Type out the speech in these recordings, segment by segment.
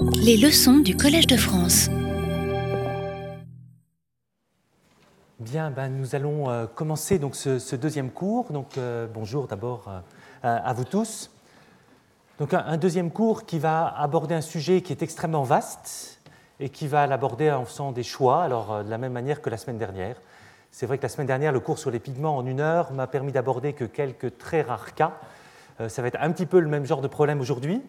Les leçons du Collège de France. Bien, ben, nous allons euh, commencer donc ce, deuxième cours. Donc, euh, bonjour d'abord euh, à vous tous. Donc, un, deuxième cours qui va aborder un sujet qui est extrêmement vaste et qui va l'aborder en faisant des choix, alors de la même manière que la semaine dernière. C'est vrai que la semaine dernière, le cours sur les pigments en une heure m'a permis d'aborder que quelques très rares cas. ça va être un petit peu le même genre de problème aujourd'hui.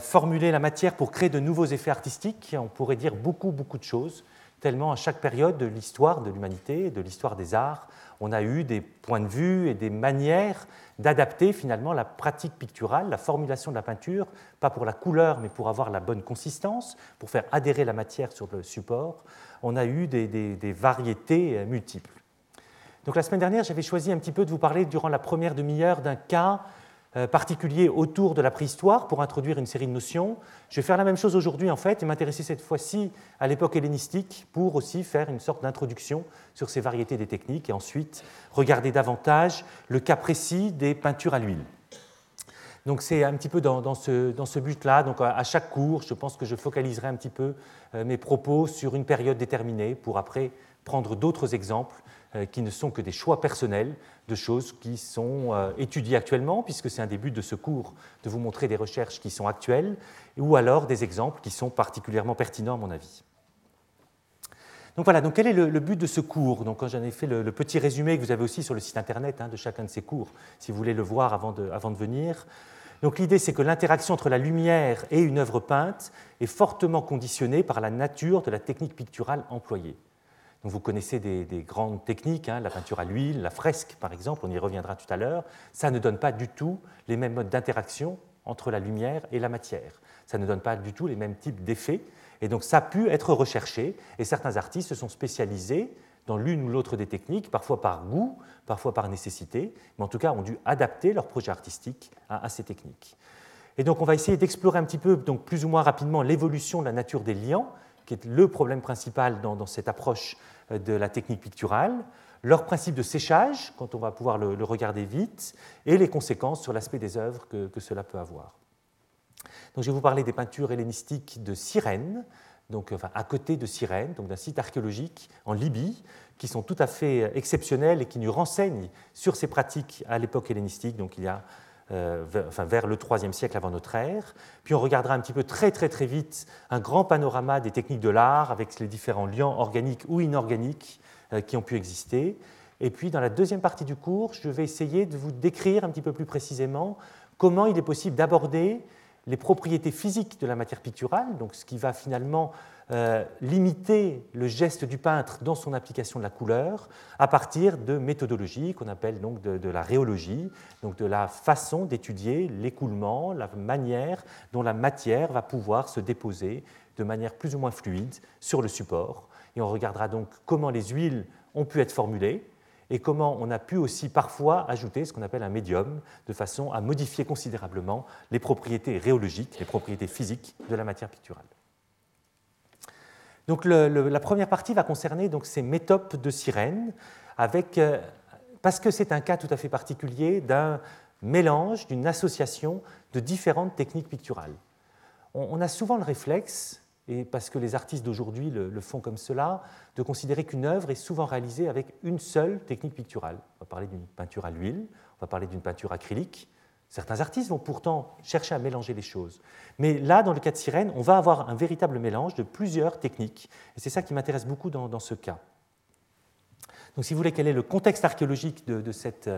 Formuler la matière pour créer de nouveaux effets artistiques, on pourrait dire beaucoup, beaucoup de choses tellement à chaque période de l'histoire de l'humanité, de l'histoire des arts, on a eu des points de vue et des manières d'adapter finalement la pratique picturale, la formulation de la peinture, pas pour la couleur, mais pour avoir la bonne consistance, pour faire adhérer la matière sur le support. On a eu des, variétés multiples. Donc la semaine dernière, j'avais choisi un petit peu de vous parler durant la première demi-heure d'un cas euh, particulier autour de la préhistoire pour introduire une série de notions. Je vais faire la même chose aujourd'hui en fait et m'intéresser cette fois-ci à l'époque hellénistique pour aussi faire une sorte d'introduction sur ces variétés des techniques et ensuite regarder davantage le cas précis des peintures à l'huile. Donc c'est un petit peu dans, ce, dans ce but-là. Donc à chaque cours, je pense que je focaliserai un petit peu euh, mes propos sur une période déterminée pour après prendre d'autres exemples euh, qui ne sont que des choix personnels de choses qui sont euh, étudiées actuellement, puisque c'est un des buts de ce cours de vous montrer des recherches qui sont actuelles, ou alors des exemples qui sont particulièrement pertinents à mon avis. Donc voilà, donc quel est le, but de ce cours? Quand j'en ai fait le, petit résumé que vous avez aussi sur le site internet hein, de chacun de ces cours, si vous voulez le voir avant de, avant de venir. Donc l'idée, c'est que l'interaction entre la lumière et une œuvre peinte est fortement conditionnée par la nature de la technique picturale employée vous connaissez des, grandes techniques, hein, la peinture à l'huile, la fresque par exemple, on y reviendra tout à l'heure. Ça ne donne pas du tout les mêmes modes d'interaction entre la lumière et la matière. Ça ne donne pas du tout les mêmes types d'effets. Et donc ça a pu être recherché et certains artistes se sont spécialisés dans l'une ou l'autre des techniques, parfois par goût, parfois par nécessité, mais en tout cas ont dû adapter leur projet artistique à, ces techniques. Et donc on va essayer d'explorer un petit peu, donc plus ou moins rapidement, l'évolution de la nature des liants, qui est le problème principal dans, cette approche euh, de la technique picturale, leur principe de séchage, quand on va pouvoir le, regarder vite, et les conséquences sur l'aspect des œuvres que, cela peut avoir. Je vais vous parler des peintures hellénistiques de Cyrène, donc, à côté de Cyrène, donc d'un site archéologique en Libye, qui sont tout à fait exceptionnels et qui nous renseignent sur ces pratiques à l'époque hellénistique. Donc, il y a euh, vers, le IIIe siècle avant notre ère. Puis on regardera un petit peu très très très vite un grand panorama des techniques de l'art avec les différents liens organiques ou inorganiques euh, qui ont pu exister. Et puis dans la deuxième partie du cours, je vais essayer de vous décrire un petit peu plus précisément comment il est possible d'aborder les propriétés physiques de la matière picturale, donc ce qui va finalement euh, limiter le geste du peintre dans son application de la couleur à partir de méthodologies qu'on appelle donc de, la rhéologie, donc de la façon d'étudier l'écoulement, la manière dont la matière va pouvoir se déposer de manière plus ou moins fluide sur le support. Et on regardera donc comment les huiles ont pu être formulées et comment on a pu aussi parfois ajouter ce qu'on appelle un médium de façon à modifier considérablement les propriétés rhéologiques, les propriétés physiques de la matière picturale. Donc la première partie va concerner donc, ces métopes de sirène, euh, parce que c'est un cas tout à fait particulier d'un mélange, d'une association de différentes techniques picturales. On, a souvent le réflexe, et parce que les artistes d'aujourd'hui le, font comme cela, de considérer qu'une œuvre est souvent réalisée avec une seule technique picturale. On va parler d'une peinture à l'huile, on va parler d'une peinture acrylique, Certains artistes vont pourtant chercher à mélanger les choses. Mais là, dans le cas de Sirène, on va avoir un véritable mélange de plusieurs techniques. Et c'est ça qui m'intéresse beaucoup dans, ce cas. Donc, si vous voulez, quel est le contexte archéologique de, cette,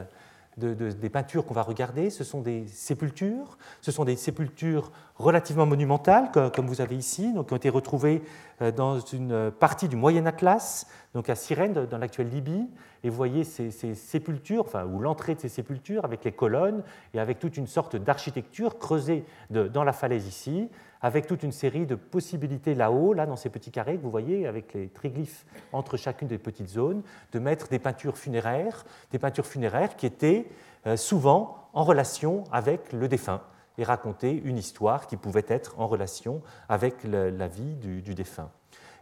des peintures qu'on va regarder Ce sont des sépultures. Ce sont des sépultures relativement monumentales, comme vous avez ici, donc, qui ont été retrouvées euh, dans une partie du Moyen Atlas, donc à Cyrène, dans l'actuelle Libye et vous voyez ces, sépultures, enfin, ou l'entrée de ces sépultures avec les colonnes et avec toute une sorte d'architecture creusée dans la falaise ici, avec toute une série de possibilités là-haut, là dans ces petits carrés que vous voyez, avec les triglyphes entre chacune des petites zones, de mettre des peintures funéraires, des peintures funéraires qui étaient euh, souvent en relation avec le défunt et raconter une histoire qui pouvait être en relation avec la vie du, défunt.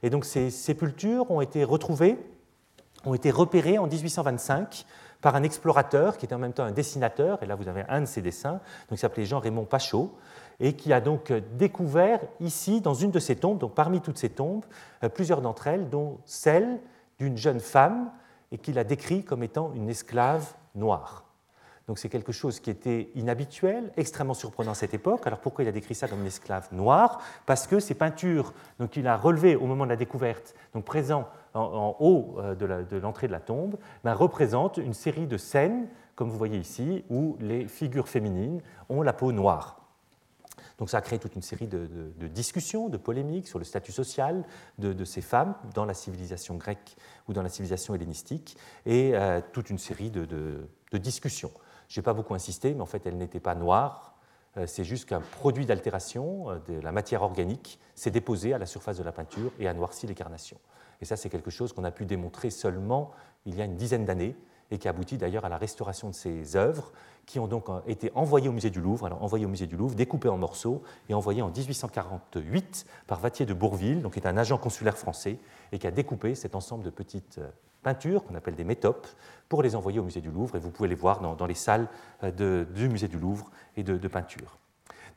Et donc ces sépultures ont été retrouvées ont été repérés en 1825 par un explorateur qui était en même temps un dessinateur, et là vous avez un de ses dessins, donc il s'appelait Jean-Raymond Pachot, et qui a donc découvert ici, dans une de ces tombes, donc parmi toutes ces tombes, euh, plusieurs d'entre elles, dont celle d'une jeune femme, et qu'il a décrit comme étant une esclave noire. Donc c'est quelque chose qui était inhabituel, extrêmement surprenant à cette époque. Alors pourquoi il a décrit ça comme une esclave noire? Parce que ces peintures qu'il a relevées au moment de la découverte, donc présents en, haut euh, de l'entrée de, la tombe, ben, représentent une série de scènes, comme vous voyez ici, où les figures féminines ont la peau noire. Donc ça a créé toute une série de, discussions, de polémiques sur le statut social de, ces femmes dans la civilisation grecque ou dans la civilisation hellénistique, et euh, toute une série de, discussions. Je n'ai pas beaucoup insisté, mais en fait, elles n'étaient pas noires. Euh, c'est juste qu'un produit d'altération euh, de la matière organique s'est déposé à la surface de la peinture et a noirci les carnations. Et ça, c'est quelque chose qu'on a pu démontrer seulement il y a une dizaine d'années et qui aboutit d'ailleurs à la restauration de ces œuvres qui ont donc euh, été envoyées au musée du Louvre, envoyées au musée du Louvre, découpées en morceaux et envoyées en 1848 par Vattier de Bourville, donc qui est un agent consulaire français et qui a découpé cet ensemble de petites euh, peintures qu'on appelle des métopes pour les envoyer au musée du Louvre et vous pouvez les voir dans, les salles euh, du musée du Louvre et de, de peinture.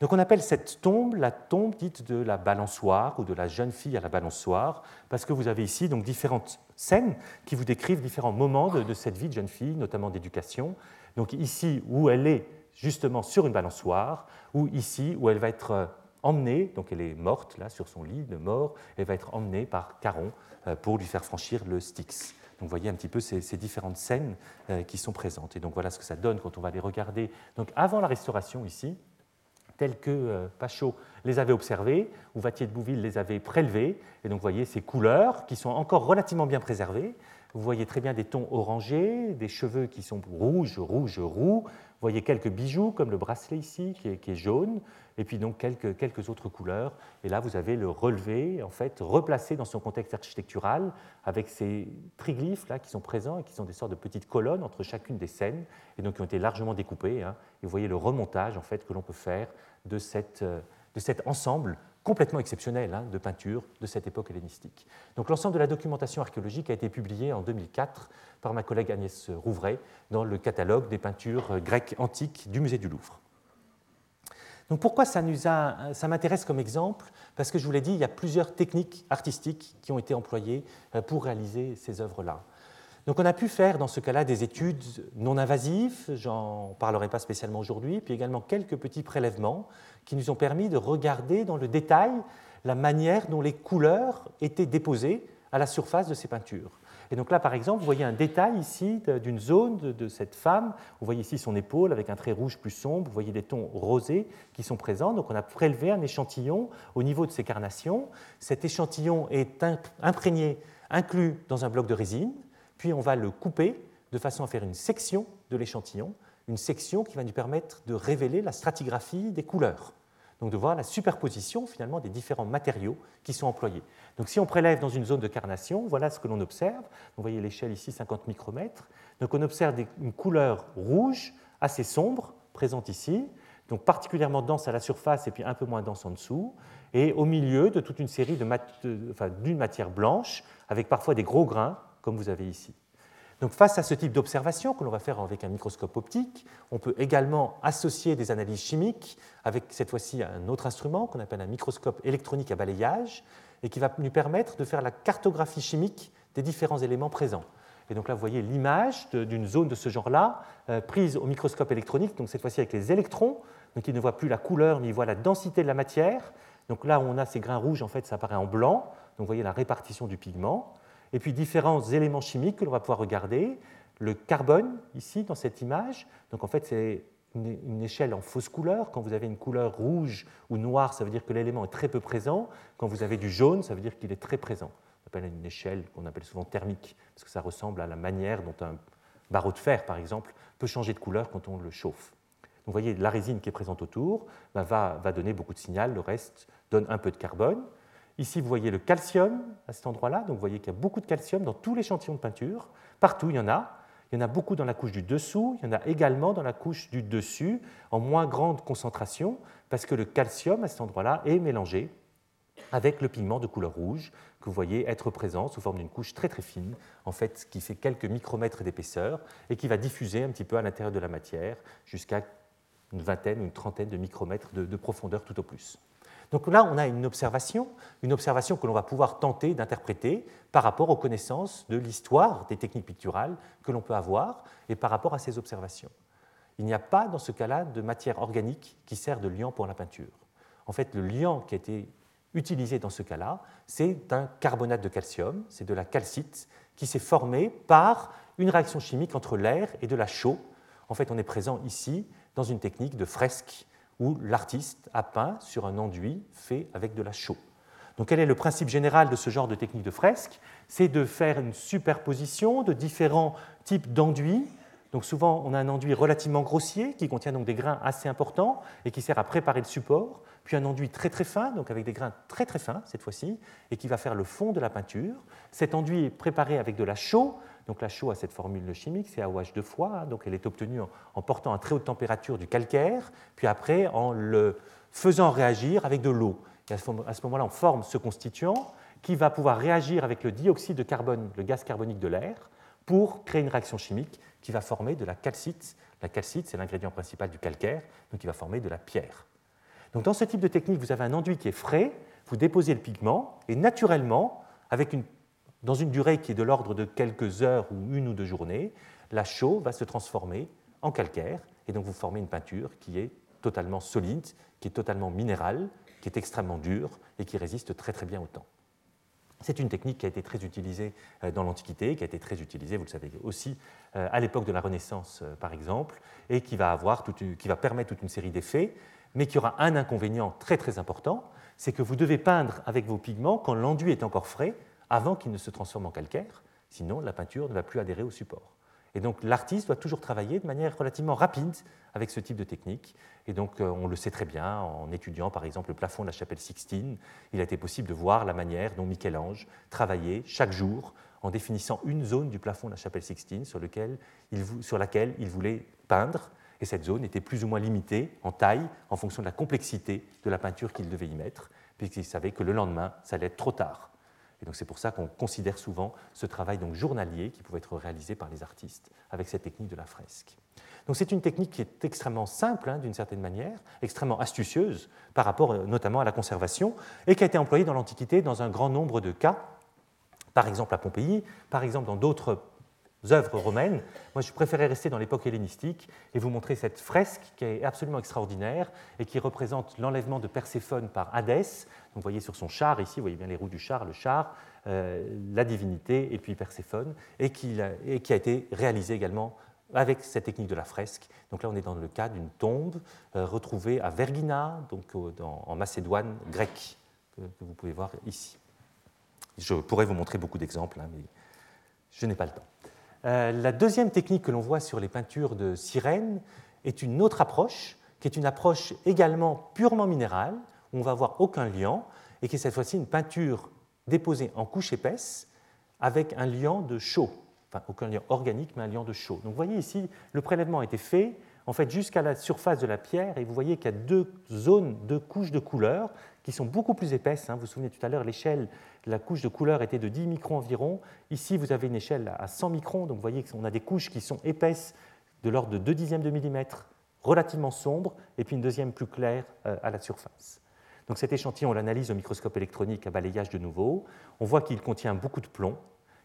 Donc on appelle cette tombe la tombe dite de la balançoire ou de la jeune fille à la balançoire, parce que vous avez ici donc différentes scènes qui vous décrivent différents moments de, cette vie de jeune fille, notamment d'éducation. Donc ici où elle est justement sur une balançoire, ou ici où elle va être euh, emmenée, donc elle est morte là sur son lit de mort, elle va être emmenée par Caron euh, pour lui faire franchir le Styx. Donc vous voyez un petit peu ces, ces, différentes scènes euh, qui sont présentes. Et donc voilà ce que ça donne quand on va les regarder. Donc avant la restauration ici, tels que euh, Pachot les avait observés, ou Vattier de Bouville les avait prélevés. Et donc vous voyez ces couleurs qui sont encore relativement bien préservées. Vous voyez très bien des tons orangés, des cheveux qui sont rouges, rouges, roux. Vous voyez quelques bijoux comme le bracelet ici qui est, jaune, et puis donc quelques, quelques, autres couleurs. Et là, vous avez le relevé, en fait, replacé dans son contexte architectural, avec ces triglyphes là qui sont présents et qui sont des sortes de petites colonnes entre chacune des scènes, et donc qui ont été largement découpées. Hein. Et vous voyez le remontage en fait que l'on peut faire de, cette, euh, de cet ensemble complètement exceptionnel hein, de peinture de cette époque hellénistique. Donc l'ensemble de la documentation archéologique a été publié en 2004 par ma collègue Agnès Rouvray dans le catalogue des peintures grecques antiques du musée du Louvre. Donc pourquoi ça, ça m'intéresse comme exemple? Parce que je vous l'ai dit, il y a plusieurs techniques artistiques qui ont été employées euh, pour réaliser ces œuvres-là. Donc on a pu faire dans ce cas-là des études non invasives, j'en parlerai pas spécialement aujourd'hui, puis également quelques petits prélèvements qui nous ont permis de regarder dans le détail la manière dont les couleurs étaient déposées à la surface de ces peintures. Et donc là, par exemple, vous voyez un détail ici d'une zone de, cette femme. Vous voyez ici son épaule avec un trait rouge plus sombre. Vous voyez des tons rosés qui sont présents. Donc on a prélevé un échantillon au niveau de ces carnations. Cet échantillon est imprégné, inclus dans un bloc de résine. Puis on va le couper de façon à faire une section de l'échantillon, une section qui va nous permettre de révéler la stratigraphie des couleurs. Donc de voir la superposition finalement des différents matériaux qui sont employés. Donc si on prélève dans une zone de carnation, voilà ce que l'on observe. Vous voyez l'échelle ici 50 micromètres. Donc on observe une couleur rouge assez sombre présente ici, donc particulièrement dense à la surface et puis un peu moins dense en dessous, et au milieu de toute une série d'une matière blanche avec parfois des gros grains comme vous avez ici. Donc face à ce type d'observation que l'on va faire avec un microscope optique, on peut également associer des analyses chimiques avec cette fois-ci un autre instrument qu'on appelle un microscope électronique à balayage et qui va nous permettre de faire la cartographie chimique des différents éléments présents. Et donc là, vous voyez l'image d'une zone de ce genre-là, euh, prise au microscope électronique, donc cette fois-ci avec les électrons, donc ils ne voient plus la couleur, mais ils voient la densité de la matière. Donc là où on a ces grains rouges, en fait, ça apparaît en blanc, donc vous voyez la répartition du pigment et puis différents éléments chimiques que l'on va pouvoir regarder. Le carbone, ici, dans cette image, donc en fait, c'est une échelle en fausse couleur. Quand vous avez une couleur rouge ou noire, ça veut dire que l'élément est très peu présent. Quand vous avez du jaune, ça veut dire qu'il est très présent. On appelle une échelle qu'on appelle souvent thermique, parce que ça ressemble à la manière dont un barreau de fer, par exemple, peut changer de couleur quand on le chauffe. vous voyez, la résine qui est présente autour va, va donner beaucoup de signal, le reste donne un peu de carbone. Ici, vous voyez le calcium à cet endroit-là. Donc, vous voyez qu'il y a beaucoup de calcium dans tout l'échantillon de peinture. Partout, il y en a. Il y en a beaucoup dans la couche du dessous. Il y en a également dans la couche du dessus, en moins grande concentration, parce que le calcium à cet endroit-là est mélangé avec le pigment de couleur rouge que vous voyez être présent sous forme d'une couche très très fine, en fait, qui fait quelques micromètres d'épaisseur et qui va diffuser un petit peu à l'intérieur de la matière jusqu'à une vingtaine ou une trentaine de micromètres de, profondeur tout au plus. Donc là, on a une observation, une observation que l'on va pouvoir tenter d'interpréter par rapport aux connaissances de l'histoire des techniques picturales que l'on peut avoir et par rapport à ces observations. Il n'y a pas dans ce cas-là de matière organique qui sert de liant pour la peinture. En fait, le liant qui a été utilisé dans ce cas-là, c'est un carbonate de calcium, c'est de la calcite qui s'est formé par une réaction chimique entre l'air et de la chaux. En fait, on est présent ici dans une technique de fresque où l'artiste a peint sur un enduit fait avec de la chaux. Donc quel est le principe général de ce genre de technique de fresque? C'est de faire une superposition de différents types d'enduits. Donc souvent on a un enduit relativement grossier qui contient donc des grains assez importants et qui sert à préparer le support puis un enduit très très fin, donc avec des grains très très fins cette fois-ci, et qui va faire le fond de la peinture. Cet enduit est préparé avec de la chaux, donc la chaux a cette formule chimique, c'est AOH deux fois, hein, donc elle est obtenue en, portant à très haute température du calcaire, puis après en le faisant réagir avec de l'eau. Et à ce moment-là, on forme ce constituant qui va pouvoir réagir avec le dioxyde de carbone, le gaz carbonique de l'air, pour créer une réaction chimique qui va former de la calcite. La calcite, c'est l'ingrédient principal du calcaire, donc qui va former de la pierre. Donc dans ce type de technique, vous avez un enduit qui est frais, vous déposez le pigment, et naturellement, avec dans une durée qui est de l'ordre de quelques heures ou une ou deux journées, la chaux va se transformer en calcaire, et donc vous formez une peinture qui est totalement solide, qui est totalement minérale, qui est extrêmement dure et qui résiste très très bien au temps. C'est une technique qui a été très utilisée euh, dans l'Antiquité, qui a été très utilisée, vous le savez aussi, euh, à l'époque de la Renaissance, euh, par exemple, et qui va, avoir qui va permettre toute une série d'effets mais qui aura un inconvénient très très important, c'est que vous devez peindre avec vos pigments quand l'enduit est encore frais, avant qu'il ne se transforme en calcaire, sinon la peinture ne va plus adhérer au support. Et donc l'artiste doit toujours travailler de manière relativement rapide avec ce type de technique. Et donc euh, on le sait très bien en étudiant par exemple le plafond de la chapelle Sixtine, il a été possible de voir la manière dont Michel-Ange travaillait chaque jour en définissant une zone du plafond de la chapelle Sixtine sur, sur laquelle il voulait peindre et cette zone était plus ou moins limitée en taille en fonction de la complexité de la peinture qu'il devait y mettre, puisqu'il savait que le lendemain, ça allait être trop tard. Donc c'est pour ça qu'on considère souvent ce travail donc journalier qui pouvait être réalisé par les artistes avec cette technique de la fresque. Donc c'est une technique qui est extrêmement simple hein, d'une certaine manière, extrêmement astucieuse par rapport euh, notamment à la conservation, et qui a été employée dans l'Antiquité dans un grand nombre de cas, par exemple à Pompéi, par exemple dans d'autres œuvres romaines. Moi, je préférais rester dans l'époque hellénistique et vous montrer cette fresque qui est absolument extraordinaire et qui représente l'enlèvement de Perséphone par Hadès. Vous voyez sur son char ici, vous voyez bien les roues du char, le char, euh, la divinité et puis Perséphone, et qui, et qui, a été réalisé également avec cette technique de la fresque. Donc là, on est dans le cas d'une tombe euh, retrouvée à Vergina, donc en Macédoine grecque, que, vous pouvez voir ici. Je pourrais vous montrer beaucoup d'exemples, hein, mais je n'ai pas le temps. Euh, la deuxième technique que l'on voit sur les peintures de sirènes est une autre approche, qui est une approche également purement minérale, où on va avoir aucun liant, et qui est cette fois-ci une peinture déposée en couche épaisse avec un liant de chaux, enfin aucun liant organique, mais un liant de chaux. Donc vous voyez ici, le prélèvement a été fait en fait jusqu'à la surface de la pierre, et vous voyez qu'il y a deux zones, deux couches de couleur qui sont beaucoup plus épaisses. Hein. Vous vous souvenez tout à l'heure, l'échelle la couche de couleur était de 10 microns environ. Ici, vous avez une échelle à 100 microns, donc vous voyez qu'on a des couches qui sont épaisses de l'ordre de 2 dixièmes de millimètre, relativement sombres, et puis une deuxième plus claire euh, à la surface. Donc cet échantillon, on l'analyse au microscope électronique à balayage de nouveau. On voit qu'il contient beaucoup de plomb,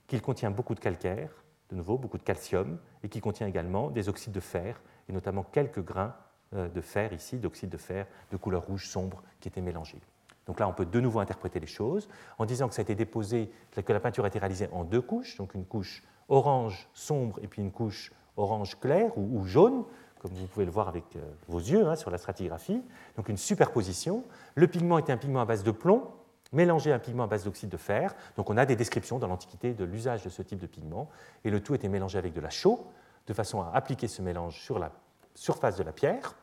qu'il contient beaucoup de calcaire, de nouveau beaucoup de calcium, et qu'il contient également des oxydes de fer, et notamment quelques grains euh, de fer ici, d'oxyde de fer de couleur rouge sombre qui étaient mélangés. Donc là, on peut de nouveau interpréter les choses en disant que ça a été déposé, que la peinture a été réalisée en deux couches, donc une couche orange sombre et puis une couche orange clair ou, jaune, comme vous pouvez le voir avec euh, vos yeux hein, sur la stratigraphie. Donc une superposition. Le pigment était un pigment à base de plomb, mélangé à un pigment à base d'oxyde de fer. Donc on a des descriptions dans l'Antiquité de l'usage de ce type de pigment. Et le tout était mélangé avec de la chaux, de façon à appliquer ce mélange sur la surface de la pierre,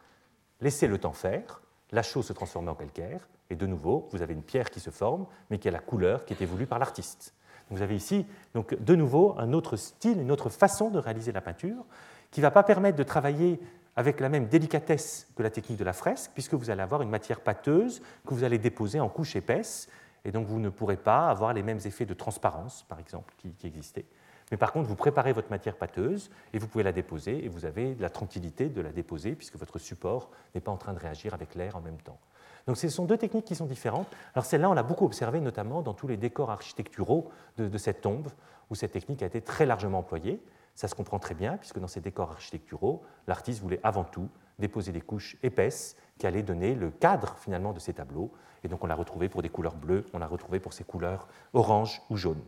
laisser le temps faire, la chaux se transformer en calcaire, et de nouveau, vous avez une pierre qui se forme, mais qui a la couleur qui est voulue par l'artiste. Vous avez ici, donc, de nouveau, un autre style, une autre façon de réaliser la peinture, qui ne va pas permettre de travailler avec la même délicatesse que la technique de la fresque, puisque vous allez avoir une matière pâteuse que vous allez déposer en couches épaisses. et donc vous ne pourrez pas avoir les mêmes effets de transparence, par exemple, qui, existaient. Mais par contre, vous préparez votre matière pâteuse et vous pouvez la déposer et vous avez la tranquillité de la déposer puisque votre support n'est pas en train de réagir avec l'air en même temps. Donc ce sont deux techniques qui sont différentes. Alors celle-là, on l'a beaucoup observée notamment dans tous les décors architecturaux de, cette tombe où cette technique a été très largement employée. Ça se comprend très bien puisque dans ces décors architecturaux, l'artiste voulait avant tout déposer des couches épaisses qui allaient donner le cadre finalement de ces tableaux. Et donc on l'a retrouvé pour des couleurs bleues, on l'a retrouvé pour ces couleurs orange ou jaune.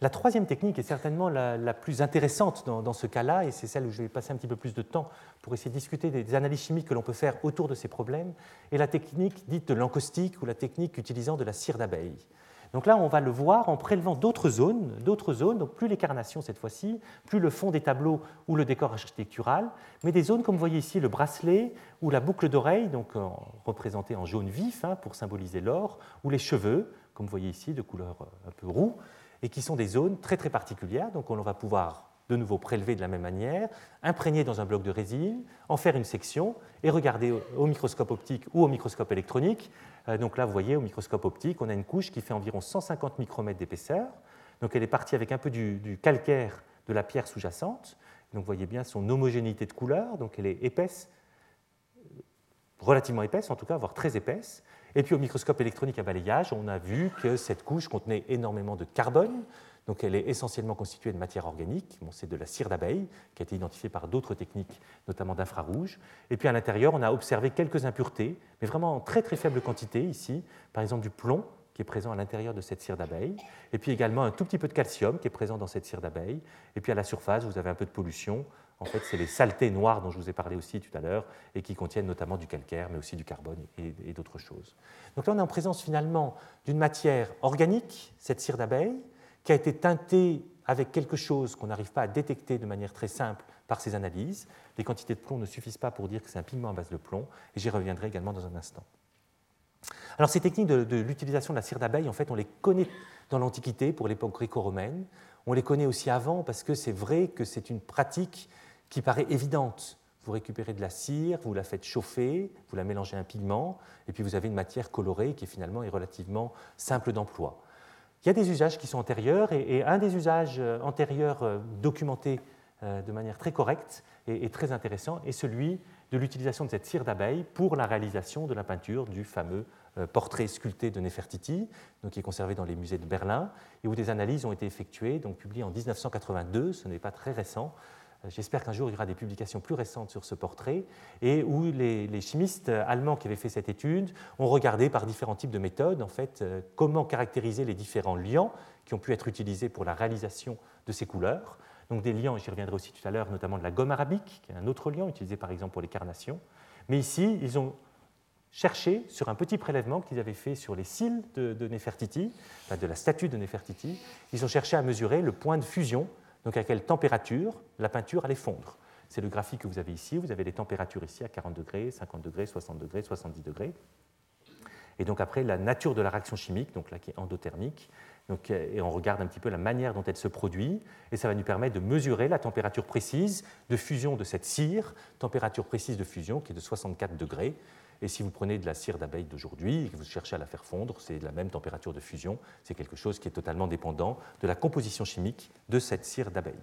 La troisième technique est certainement la, plus intéressante dans, ce cas-là, et c'est celle où je vais passer un petit peu plus de temps pour essayer de discuter des, analyses chimiques que l'on peut faire autour de ces problèmes, et la technique dite de l'encaustique ou la technique utilisant de la cire d'abeille. Donc là, on va le voir en prélevant d'autres zones, d'autres zones, donc plus les carnations cette fois-ci, plus le fond des tableaux ou le décor architectural, mais des zones comme vous voyez ici le bracelet ou la boucle d'oreille, donc représentée en jaune vif hein, pour symboliser l'or, ou les cheveux, comme vous voyez ici de couleur euh, un peu roux, et qui sont des zones très très particulières. Donc on va pouvoir de nouveau prélever de la même manière, imprégner dans un bloc de résine, en faire une section et regarder au microscope optique ou au microscope électronique. Euh, donc là, vous voyez, au microscope optique, on a une couche qui fait environ 150 micromètres d'épaisseur. Donc elle est partie avec un peu du, calcaire de la pierre sous-jacente. Donc vous voyez bien son homogénéité de couleur, donc elle est épaisse, relativement épaisse en tout cas, voire très épaisse. Et puis au microscope électronique à balayage, on a vu que cette couche contenait énormément de carbone, donc elle est essentiellement constituée de matière organique. c'est de la cire d'abeille qui a été identifiée par d'autres techniques, notamment d'infrarouge. Et puis à l'intérieur, on a observé quelques impuretés, mais vraiment en très très faible quantité ici. Par exemple du plomb qui est présent à l'intérieur de cette cire d'abeille. Et puis également un tout petit peu de calcium qui est présent dans cette cire d'abeille. Et puis à la surface, vous avez un peu de pollution. En fait, c'est les saletés noires dont je vous ai parlé aussi tout à l'heure et qui contiennent notamment du calcaire, mais aussi du carbone et d'autres choses. Donc là, on est en présence finalement d'une matière organique, cette cire d'abeille, qui a été teinté avec quelque chose qu'on n'arrive pas à détecter de manière très simple par ces analyses. Les quantités de plomb ne suffisent pas pour dire que c'est un pigment à base de plomb, et j'y reviendrai également dans un instant. Alors ces techniques de, l'utilisation de la cire d'abeille, en fait, on les connaît dans l'Antiquité pour l'époque gréco-romaine. On les connaît aussi avant parce que c'est vrai que c'est une pratique qui paraît évidente. Vous récupérez de la cire, vous la faites chauffer, vous la mélangez à un pigment, et puis vous avez une matière colorée qui finalement est relativement simple d'emploi. Il y a des usages qui sont antérieurs, et, un des usages euh, antérieurs euh, documentés euh, de manière très correcte et, très intéressant est celui de l'utilisation de cette cire d'abeille pour la réalisation de la peinture du fameux portrait sculpté de Nefertiti, donc qui est conservé dans les musées de Berlin, et où des analyses ont été effectuées, donc publiées en 1982, ce n'est pas très récent, j'espère qu'un jour il y aura des publications plus récentes sur ce portrait, et où les, chimistes allemands qui avaient fait cette étude ont regardé par différents types de méthodes en fait, euh, comment caractériser les différents liants qui ont pu être utilisés pour la réalisation de ces couleurs. Donc des liants, j'y reviendrai aussi tout à l'heure, notamment de la gomme arabique, qui est un autre liant utilisé par exemple pour les carnations. Mais ici, ils ont cherché sur un petit prélèvement qu'ils avaient fait sur les cils de, de Nefertiti, de la statue de Nefertiti, ils ont cherché à mesurer le point de fusion donc à quelle température la peinture allait fondre. C'est le graphique que vous avez ici. Vous avez les températures ici à 40 degrés, 50 degrés, 60 degrés, 70 degrés. Et donc après, la nature de la réaction chimique, donc là qui est endothermique, donc, euh, et on regarde un petit peu la manière dont elle se produit, et ça va nous permettre de mesurer la température précise de fusion de cette cire, température précise de fusion qui est de 64 degrés, et si vous prenez de la cire d'abeille d'aujourd'hui et que vous cherchez à la faire fondre, c'est la même température de fusion. C'est quelque chose qui est totalement dépendant de la composition chimique de cette cire d'abeille.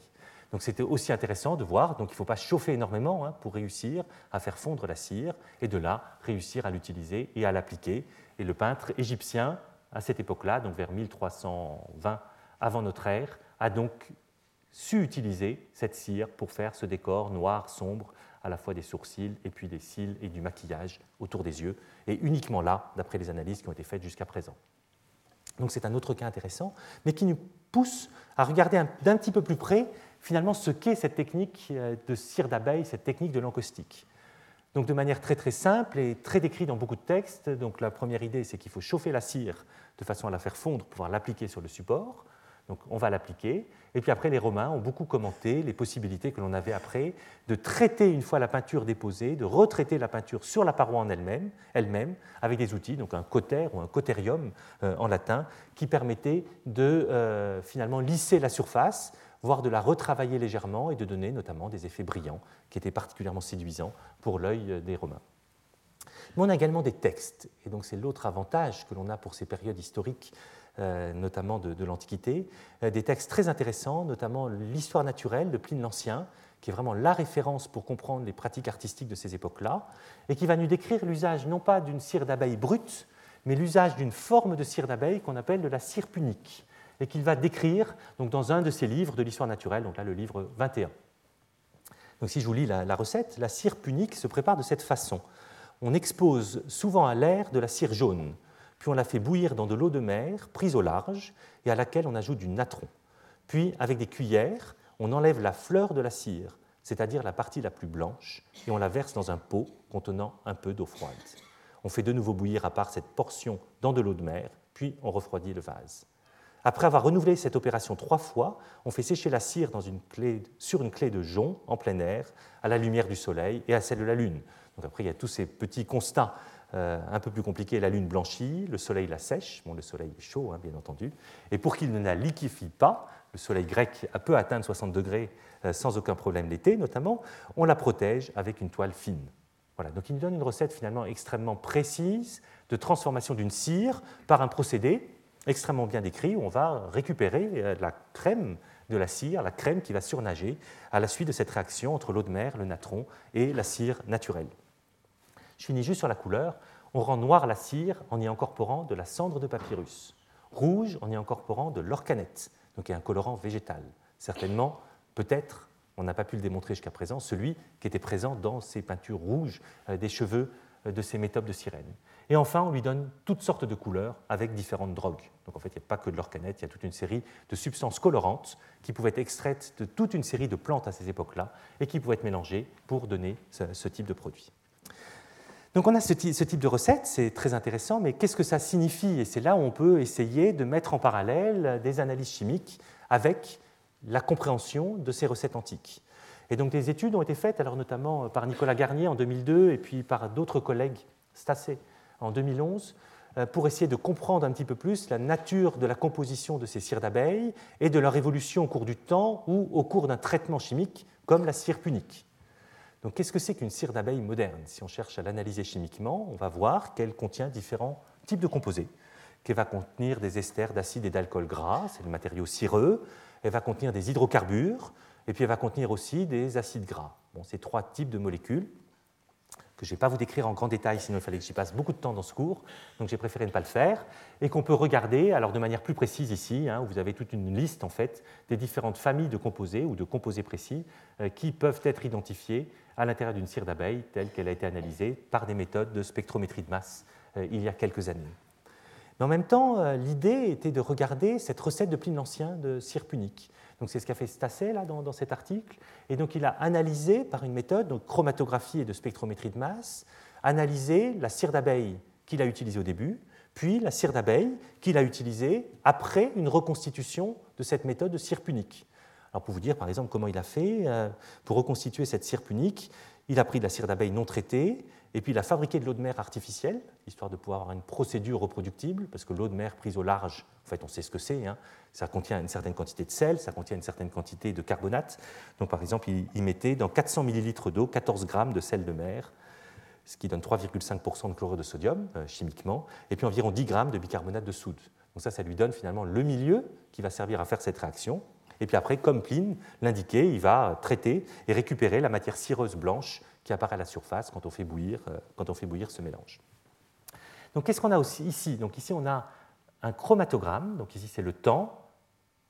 Donc c'était aussi intéressant de voir, donc il ne faut pas chauffer énormément hein, pour réussir à faire fondre la cire et de là réussir à l'utiliser et à l'appliquer. Et le peintre égyptien, à cette époque-là, donc vers 1320 avant notre ère, a donc su utiliser cette cire pour faire ce décor noir, sombre, à la fois des sourcils et puis des cils et du maquillage autour des yeux, et uniquement là, d'après les analyses qui ont été faites jusqu'à présent. Donc c'est un autre cas intéressant, mais qui nous pousse à regarder d'un petit peu plus près finalement ce qu'est cette technique euh, de cire d'abeille, cette technique de l'encaustique. Donc de manière très très simple et très décrite dans beaucoup de textes. Donc la première idée, c'est qu'il faut chauffer la cire de façon à la faire fondre pour pouvoir l'appliquer sur le support. Donc on va l'appliquer. Et puis après, les Romains ont beaucoup commenté les possibilités que l'on avait après de traiter une fois la peinture déposée, de retraiter la peinture sur la paroi en elle-même, elle-même avec des outils, donc un cauter ou un cauterium euh, en latin, qui permettait de euh, finalement lisser la surface, voire de la retravailler légèrement et de donner notamment des effets brillants qui étaient particulièrement séduisants pour l'œil des Romains. Mais on a également des textes. Et donc c'est l'autre avantage que l'on a pour ces périodes historiques, euh, notamment de, l'Antiquité. Euh, des textes très intéressants, notamment l'histoire naturelle de Pline l'Ancien, qui est vraiment la référence pour comprendre les pratiques artistiques de ces époques-là, et qui va nous décrire l'usage non pas d'une cire d'abeille brute, mais l'usage d'une forme de cire d'abeille qu'on appelle de la cire punique, et qu'il va décrire donc, dans un de ses livres de l'histoire naturelle, donc là le livre 21. Donc si je vous lis la, recette, la cire punique se prépare de cette façon. On expose souvent à l'air de la cire jaune, puis on la fait bouillir dans de l'eau de mer prise au large et à laquelle on ajoute du natron. Puis, avec des cuillères, on enlève la fleur de la cire, c'est-à-dire la partie la plus blanche, et on la verse dans un pot contenant un peu d'eau froide. On fait de nouveau bouillir à part cette portion dans de l'eau de mer, puis on refroidit le vase. Après avoir renouvelé cette opération trois fois, on fait sécher la cire sur une clé de jonc en plein air, à la lumière du soleil et à celle de la lune. Donc après, il y a tous ces petits constats euh, un peu plus compliqués. La lune blanchit, le soleil la sèche. Bon, le soleil est chaud, hein, bien entendu. Et pour qu'il ne la liquéfie pas, le soleil grec peut atteindre 60 degrés euh, sans aucun problème l'été, notamment, on la protège avec une toile fine. Voilà, donc il nous donne une recette finalement extrêmement précise de transformation d'une cire par un procédé extrêmement bien décrit où on va récupérer euh, la crème de la cire, la crème qui va surnager à la suite de cette réaction entre l'eau de mer, le natron et la cire naturelle. Je finis juste sur la couleur. On rend noir la cire en y incorporant de la cendre de papyrus, rouge en y incorporant de l'orcanette, donc un colorant végétal. Certainement, peut-être, on n'a pas pu le démontrer jusqu'à présent, celui qui était présent dans ces peintures rouges des cheveux euh, de ces méthodes de sirène. Et enfin, on lui donne toutes sortes de couleurs avec différentes drogues. Donc en fait, il n'y a pas que de l'orcanette, il y a toute une série de substances colorantes qui pouvaient être extraites de toute une série de plantes à ces époques-là et qui pouvaient être mélangées pour donner ce, type de produit. Donc on a ce, type de recette, c'est très intéressant, mais qu'est-ce que ça signifie? Et c'est là où on peut essayer de mettre en parallèle des analyses chimiques avec la compréhension de ces recettes antiques. Et donc des études ont été faites, alors notamment par Nicolas Garnier en 2002 et puis par d'autres collègues, Stassé en 2011 euh, pour essayer de comprendre un petit peu plus la nature de la composition de ces cires d'abeilles et de leur évolution au cours du temps ou au cours d'un traitement chimique comme la cire punique. Donc qu'est-ce que c'est qu'une cire d'abeille moderne? Si on cherche à l'analyser chimiquement, on va voir qu'elle contient différents types de composés, qu'elle va contenir des esters d'acide et d'alcool gras, c'est le matériau cireux, elle va contenir des hydrocarbures, et puis elle va contenir aussi des acides gras. Bon, ces trois types de molécules que je ne vais pas vous décrire en grand détail, sinon il fallait que j'y passe beaucoup de temps dans ce cours, donc j'ai préféré ne pas le faire, et qu'on peut regarder, alors de manière plus précise ici, hein, où vous avez toute une liste en fait des différentes familles de composés ou de composés précis euh, qui peuvent être identifiés à l'intérieur d'une cire d'abeille telle qu'elle a été analysée par des méthodes de spectrométrie de masse euh, il y a quelques années. Mais en même temps, euh, l'idée était de regarder cette recette de Pline l'Ancien de cire punique. Donc c'est ce qu'a fait Stasset là, dans, cet article. Et donc il a analysé par une méthode, donc chromatographie et de spectrométrie de masse, analysé la cire d'abeille qu'il a utilisée au début, puis la cire d'abeille qu'il a utilisée après une reconstitution de cette méthode de cire punique. Pour vous dire par exemple comment il a fait, euh, pour reconstituer cette cire punique, il a pris de la cire d'abeille non traitée, et puis il a fabriqué de l'eau de mer artificielle, histoire de pouvoir avoir une procédure reproductible, parce que l'eau de mer prise au large, en fait on sait ce que c'est, hein. ça contient une certaine quantité de sel, ça contient une certaine quantité de carbonate. Donc par exemple, il, mettait dans 400 ml d'eau 14 grammes de sel de mer, ce qui donne 3,5% de chlorure de sodium euh, chimiquement, et puis environ 10 grammes de bicarbonate de soude. Donc ça, ça lui donne finalement le milieu qui va servir à faire cette réaction. Et puis après, comme Pline l'indiquait, il va traiter et récupérer la matière cireuse blanche qui apparaît à la surface quand on fait bouillir, euh, quand on fait bouillir ce mélange. Donc qu'est-ce qu'on a aussi ici? Donc ici on a un chromatogramme, donc ici c'est le temps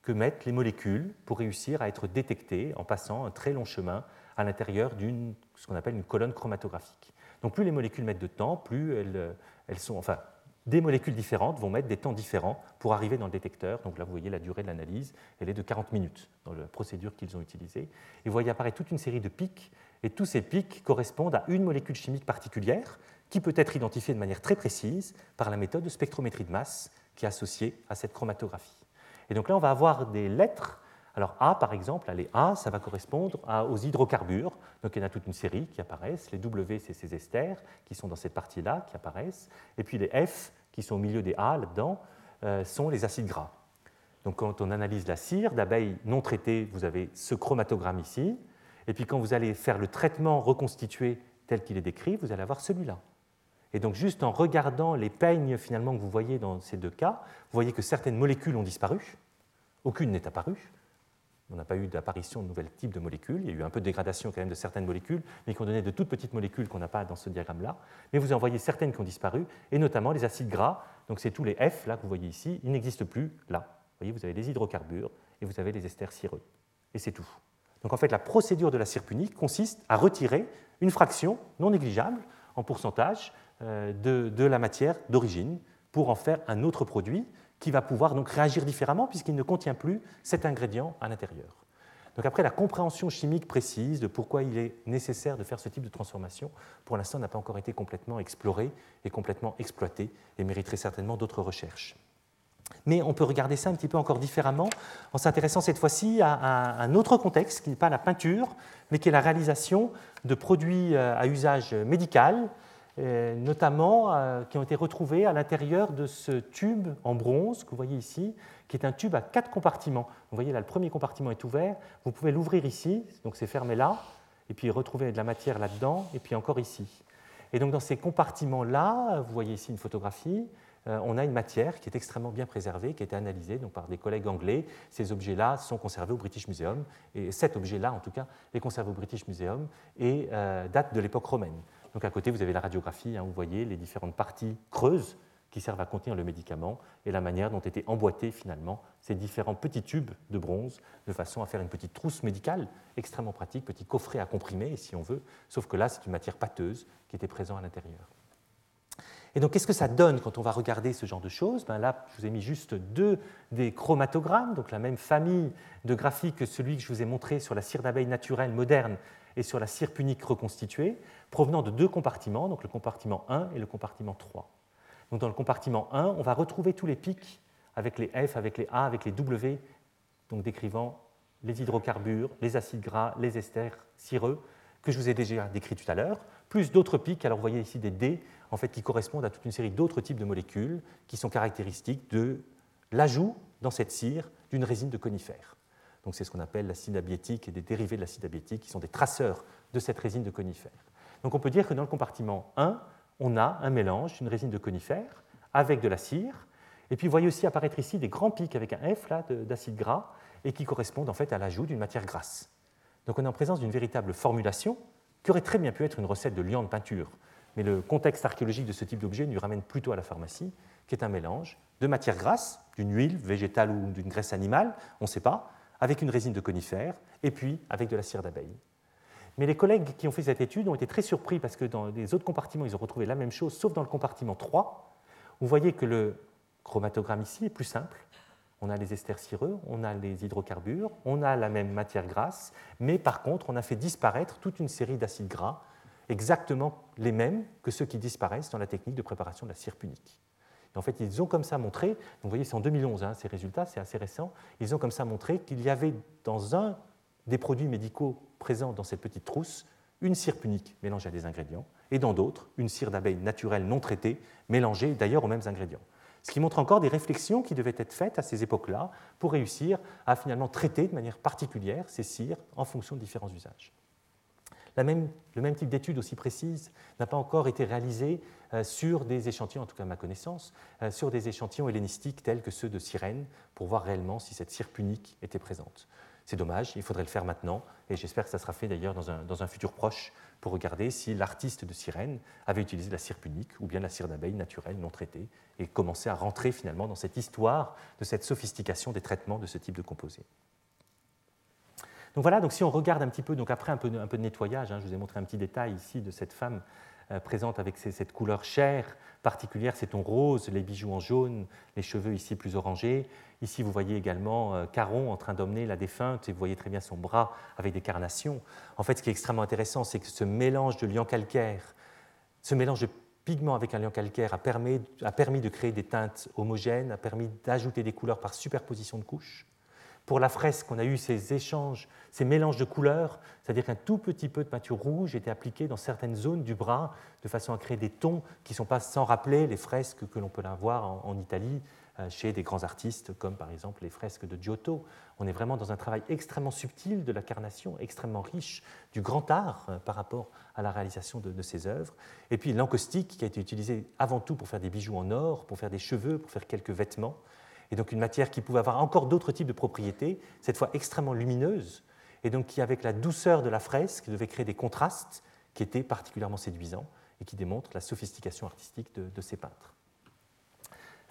que mettent les molécules pour réussir à être détectées en passant un très long chemin à l'intérieur d'une ce qu'on appelle une colonne chromatographique. Donc plus les molécules mettent de temps, plus elles, elles sont, enfin, des molécules différentes vont mettre des temps différents pour arriver dans le détecteur. Donc là, vous voyez la durée de l'analyse, elle est de 40 minutes dans la procédure qu'ils ont utilisée. Et vous voyez apparaître toute une série de pics et tous ces pics correspondent à une molécule chimique particulière qui peut être identifiée de manière très précise par la méthode de spectrométrie de masse qui est associée à cette chromatographie. Et donc là, on va avoir des lettres. Alors A, par exemple, les A, ça va correspondre aux hydrocarbures. Donc il y en a toute une série qui apparaissent. Les W, c'est ces esters qui sont dans cette partie-là qui apparaissent. Et puis les F, qui sont au milieu des A là-dedans, euh, sont les acides gras. Donc quand on analyse la cire d'abeilles non traitée, vous avez ce chromatogramme ici. Et puis quand vous allez faire le traitement reconstitué tel qu'il est décrit, vous allez avoir celui-là. Et donc juste en regardant les peignes finalement que vous voyez dans ces deux cas, vous voyez que certaines molécules ont disparu, aucune n'est apparue. On n'a pas eu d'apparition de nouveaux types de molécules. Il y a eu un peu de dégradation quand même de certaines molécules, mais qui ont donné de toutes petites molécules qu'on n'a pas dans ce diagramme-là. Mais vous en voyez certaines qui ont disparu, et notamment les acides gras. Donc c'est tous les F là que vous voyez ici, ils n'existent plus là. Vous voyez, vous avez les hydrocarbures et vous avez les esters cireux. Et c'est tout. Donc en fait, la procédure de la cire punique consiste à retirer une fraction non négligeable en pourcentage euh, de, la matière d'origine pour en faire un autre produit qui va pouvoir donc réagir différemment puisqu'il ne contient plus cet ingrédient à l'intérieur. Donc après la compréhension chimique précise de pourquoi il est nécessaire de faire ce type de transformation, pour l'instant n'a pas encore été complètement explorée et complètement exploitée et mériterait certainement d'autres recherches. Mais on peut regarder ça un petit peu encore différemment en s'intéressant cette fois-ci à, un autre contexte qui n'est pas la peinture, mais qui est la réalisation de produits euh, à usage médical, notamment euh, qui ont été retrouvés à l'intérieur de ce tube en bronze que vous voyez ici, qui est un tube à quatre compartiments. Vous voyez là, le premier compartiment est ouvert, vous pouvez l'ouvrir ici, donc c'est fermé là, et puis retrouver de la matière là-dedans, et puis encore ici. Et donc dans ces compartiments-là, vous voyez ici une photographie, euh, on a une matière qui est extrêmement bien préservée, qui a été analysée donc, par des collègues anglais. Ces objets-là sont conservés au British Museum, et cet objet-là, en tout cas, est conservé au British Museum et euh, date de l'époque romaine. Donc à côté, vous avez la radiographie, hein, vous voyez les différentes parties creuses qui servent à contenir le médicament et la manière dont étaient emboîtés finalement ces différents petits tubes de bronze de façon à faire une petite trousse médicale extrêmement pratique, petit coffret à comprimer si on veut, sauf que là c'est une matière pâteuse qui était présente à l'intérieur. Et donc, qu'est-ce que ça donne quand on va regarder ce genre de choses? Ben Là, je vous ai mis juste deux des chromatogrammes, donc la même famille de graphiques que celui que je vous ai montré sur la cire d'abeille naturelle moderne et sur la cire punique reconstituée, provenant de deux compartiments, donc le compartiment 1 et le compartiment 3. Donc, dans le compartiment 1, on va retrouver tous les pics avec les F, avec les A, avec les W, donc décrivant les hydrocarbures, les acides gras, les esters cireux, que je vous ai déjà décrits tout à l'heure, plus d'autres pics. Alors vous voyez ici des D en fait, qui correspondent à toute une série d'autres types de molécules qui sont caractéristiques de l'ajout dans cette cire d'une résine de conifère. Donc c'est ce qu'on appelle l'acide abietique et des dérivés de l'acide abietique qui sont des traceurs de cette résine de conifère. Donc on peut dire que dans le compartiment 1, on a un mélange d'une résine de conifère avec de la cire. Et puis vous voyez aussi apparaître ici des grands pics avec un F d'acide gras et qui correspondent en fait à l'ajout d'une matière grasse. Donc on est en présence d'une véritable formulation qui aurait très bien pu être une recette de liant de peinture mais le contexte archéologique de ce type d'objet nous ramène plutôt à la pharmacie, qui est un mélange de matière grasse, d'une huile végétale ou d'une graisse animale, on ne sait pas, avec une résine de conifère, et puis avec de la cire d'abeille. Mais les collègues qui ont fait cette étude ont été très surpris parce que dans les autres compartiments, ils ont retrouvé la même chose, sauf dans le compartiment 3. Vous voyez que le chromatogramme ici est plus simple. On a les esters cireux, on a les hydrocarbures, on a la même matière grasse, mais par contre, on a fait disparaître toute une série d'acides gras exactement les mêmes que ceux qui disparaissent dans la technique de préparation de la cire punique. En fait, ils ont comme ça montré, vous voyez, c'est en 2011, hein, ces résultats, c'est assez récent, ils ont comme ça montré qu'il y avait dans un des produits médicaux présents dans cette petite trousse une cire punique mélangée à des ingrédients, et dans d'autres, une cire d'abeille naturelle non traitée, mélangée d'ailleurs aux mêmes ingrédients. Ce qui montre encore des réflexions qui devaient être faites à ces époques-là pour réussir à finalement traiter de manière particulière ces cires en fonction de différents usages le même type d'étude aussi précise n'a pas encore été réalisé euh, sur des échantillons, en tout cas à ma connaissance, euh, sur des échantillons hellénistiques tels que ceux de Cyrène, pour voir réellement si cette cire punique était présente. C'est dommage, il faudrait le faire maintenant, et j'espère que ça sera fait d'ailleurs dans un, futur proche pour regarder si l'artiste de Cyrène avait utilisé la cire punique ou bien la cire d'abeille naturelle non traitée, et commencer à rentrer finalement dans cette histoire de cette sophistication des traitements de ce type de composés. Donc voilà, donc si on regarde un petit peu, donc après un peu, de nettoyage, hein, je vous ai montré un petit détail ici de cette femme euh, présente avec cette couleur chair particulière, c'est ton rose, les bijoux en jaune, les cheveux ici plus orangés. Ici, vous voyez également euh, Caron en train d'emmener la défunte et vous voyez très bien son bras avec des carnations. En fait, ce qui est extrêmement intéressant, c'est que ce mélange de liant calcaire, ce mélange de pigments avec un liant calcaire a permis de créer des teintes homogènes, a permis d'ajouter des couleurs par superposition de couches Pour la fresque, on a eu ces échanges, ces mélanges de couleurs, c'est-à-dire qu'un tout petit peu de peinture rouge était appliqué dans certaines zones du bras de façon à créer des tons qui ne sont pas sans rappeler les fresques que l'on peut avoir en, Italie euh, chez des grands artistes comme par exemple les fresques de Giotto. On est vraiment dans un travail extrêmement subtil de la carnation, extrêmement riche du grand art euh, par rapport à la réalisation de, de ces œuvres. Et puis l'encaustique qui a été utilisé avant tout pour faire des bijoux en or, pour faire des cheveux, pour faire quelques vêtements et donc une matière qui pouvait avoir encore d'autres types de propriétés, cette fois extrêmement lumineuse, et donc qui, avec la douceur de la fresque, devait créer des contrastes qui étaient particulièrement séduisants et qui démontrent la sophistication artistique de, ces peintres.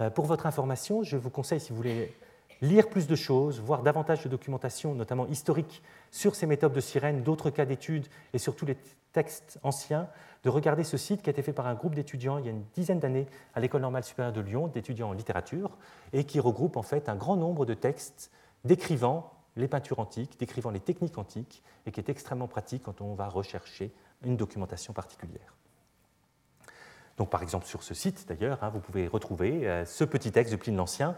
Euh, pour votre information, je vous conseille, si vous voulez lire plus de choses, voir davantage de documentation, notamment historique, sur ces méthodes de sirène, d'autres cas d'études et sur tous les textes anciens, de regarder ce site qui a été fait par un groupe d'étudiants il y a une dizaine d'années à l'École normale supérieure de Lyon, d'étudiants en littérature, et qui regroupe en fait un grand nombre de textes décrivant les peintures antiques, décrivant les techniques antiques, et qui est extrêmement pratique quand on va rechercher une documentation particulière. Donc, par exemple, sur ce site, d'ailleurs, hein, vous pouvez retrouver euh, ce petit texte de Pline l'Ancien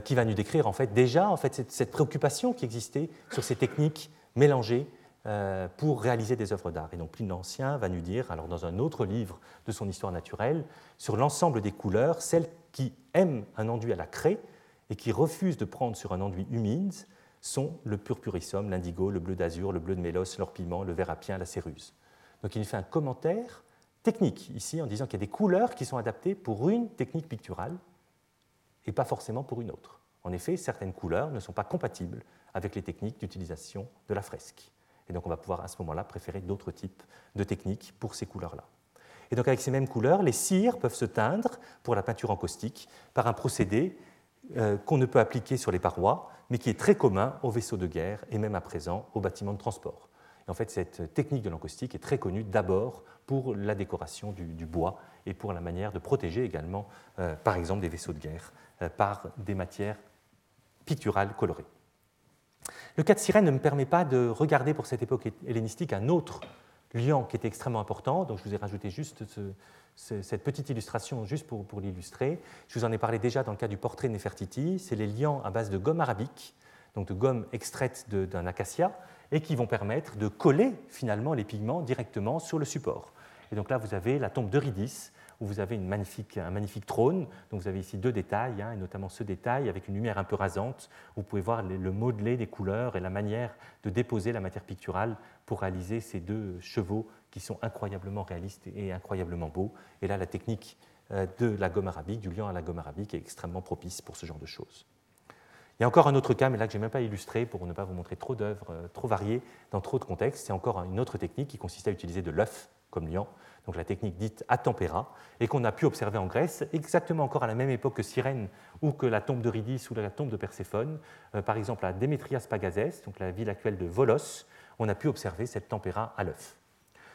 qui va nous décrire en fait, déjà en fait, cette, préoccupation qui existait sur ces techniques mélangées euh, pour réaliser des œuvres d'art. Et donc Pline l'Ancien va nous dire, alors dans un autre livre de son histoire naturelle, sur l'ensemble des couleurs, celles qui aiment un enduit à la craie et qui refusent de prendre sur un enduit humide sont le purpurissum, l'indigo, le bleu d'azur, le bleu de mélos, l'orpiment, le vert apien, la céruse. Donc il nous fait un commentaire technique ici en disant qu'il y a des couleurs qui sont adaptées pour une technique picturale et pas forcément pour une autre. En effet, certaines couleurs ne sont pas compatibles avec les techniques d'utilisation de la fresque. Et donc on va pouvoir à ce moment-là préférer d'autres types de techniques pour ces couleurs-là. Et donc avec ces mêmes couleurs, les cires peuvent se teindre pour la peinture en caustique par un procédé euh, qu'on ne peut appliquer sur les parois, mais qui est très commun aux vaisseaux de guerre et même à présent aux bâtiments de transport. Et en fait, cette technique de l'encaustique est très connue d'abord pour la décoration du, bois et pour la manière de protéger également, euh, par exemple, des vaisseaux de guerre euh, par des matières picturales colorées. Le cas de Sirène ne me permet pas de regarder pour cette époque hellénistique un autre liant qui était extrêmement important, donc je vous ai rajouté juste cette petite illustration juste pour, l'illustrer. Je vous en ai parlé déjà dans le cas du portrait de Nefertiti, c'est les liants à base de gomme arabique, donc de gomme extraite d'un acacia, et qui vont permettre de coller finalement les pigments directement sur le support. Et donc là, vous avez la tombe d'Eurydice, où vous avez un magnifique trône. Donc vous avez ici deux détails, hein, et notamment ce détail avec une lumière un peu rasante. Vous pouvez voir le modelé des couleurs et la manière de déposer la matière picturale pour réaliser ces deux chevaux qui sont incroyablement réalistes et incroyablement beaux. Et là, la technique euh, de la gomme arabique, du lion à la gomme arabique, est extrêmement propice pour ce genre de choses. Il y a encore un autre cas, mais là que je n'ai même pas illustré pour ne pas vous montrer trop d'œuvres euh, trop variées dans trop de contextes. C'est encore une autre technique qui consiste à utiliser de l'œuf comme liant donc la technique dite à tempéra, et qu'on a pu observer en Grèce, exactement encore à la même époque que Cyrène ou que la tombe d'Eurydice ou la tombe de Perséphone. Euh, par exemple, à Démétrias Pagazès, donc la ville actuelle de Volos, on a pu observer cette tempéra à l'œuf.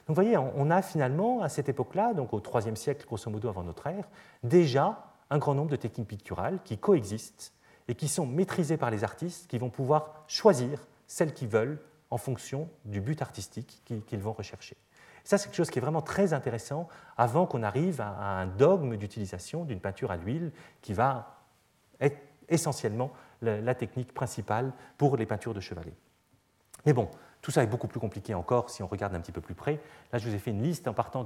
Donc vous voyez, on a finalement, à cette époque-là, donc au IIIe siècle, grosso modo avant notre ère, déjà un grand nombre de techniques picturales qui coexistent et qui sont maîtrisées par les artistes qui vont pouvoir choisir celles qu'ils veulent en fonction du but artistique qu'ils vont rechercher. Ça, c'est quelque chose qui est vraiment très intéressant avant qu'on arrive à un dogme d'utilisation d'une peinture à l'huile qui va être essentiellement la technique principale pour les peintures de chevalet. Mais bon, tout ça est beaucoup plus compliqué encore si on regarde un petit peu plus près. Là, je vous ai fait une liste en partant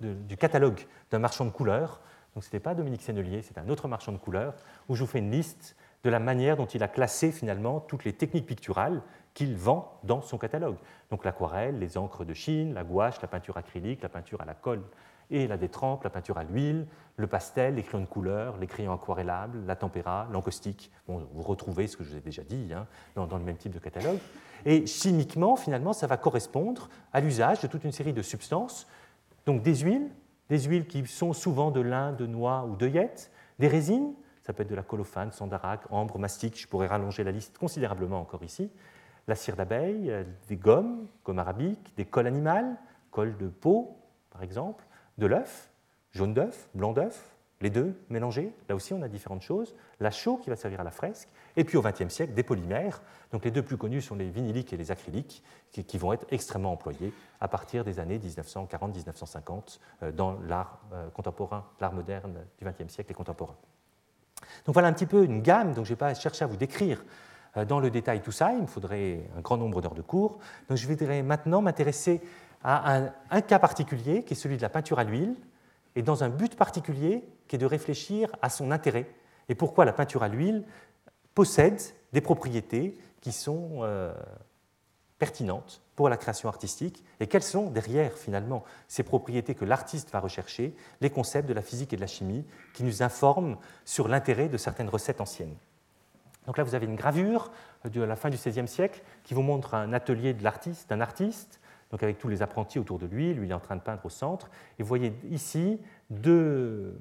du catalogue d'un marchand de couleurs. Donc, ce n'était pas Dominique Sennelier, c'est un autre marchand de couleurs, où je vous fais une liste de la manière dont il a classé finalement toutes les techniques picturales qu'il vend dans son catalogue. Donc l'aquarelle, les encres de Chine, la gouache, la peinture acrylique, la peinture à la colle et la détrempe, la peinture à l'huile, le pastel, les crayons de couleur, les crayons aquarellables, la tempéra, l'encaustique. Bon, vous retrouvez ce que je vous ai déjà dit hein, dans, le même type de catalogue. Et chimiquement, finalement, ça va correspondre à l'usage de toute une série de substances, donc des huiles, des huiles qui sont souvent de lin, de noix ou d'œillettes, des résines, ça peut être de la colophane, sandarac, ambre, mastic, je pourrais rallonger la liste considérablement encore ici, la cire d'abeille, euh, des gommes, gomme arabique, des colles animales, colle de peau, par exemple, de l'œuf, jaune d'œuf, blanc d'œuf, les deux mélangés. Là aussi, on a différentes choses. La chaux qui va servir à la fresque. Et puis au XXe siècle, des polymères. Donc les deux plus connus sont les vinyliques et les acryliques, qui, vont être extrêmement employés à partir des années 1940-1950 euh, dans l'art euh, contemporain, l'art moderne du XXe siècle et contemporain. Donc voilà un petit peu une gamme, donc je ne vais pas chercher à vous décrire dans le détail tout ça, il me faudrait un grand nombre d'heures de cours. Donc je vais maintenant m'intéresser à un, cas particulier qui est celui de la peinture à l'huile, et dans un but particulier qui est de réfléchir à son intérêt et pourquoi la peinture à l'huile possède des propriétés qui sont euh, pertinentes pour la création artistique et quelles sont derrière finalement ces propriétés que l'artiste va rechercher, les concepts de la physique et de la chimie qui nous informent sur l'intérêt de certaines recettes anciennes. Donc là, vous avez une gravure de la fin du XVIe siècle qui vous montre un atelier de l'artiste, d'un artiste, donc avec tous les apprentis autour de lui, lui il est en train de peindre au centre. Et vous voyez ici deux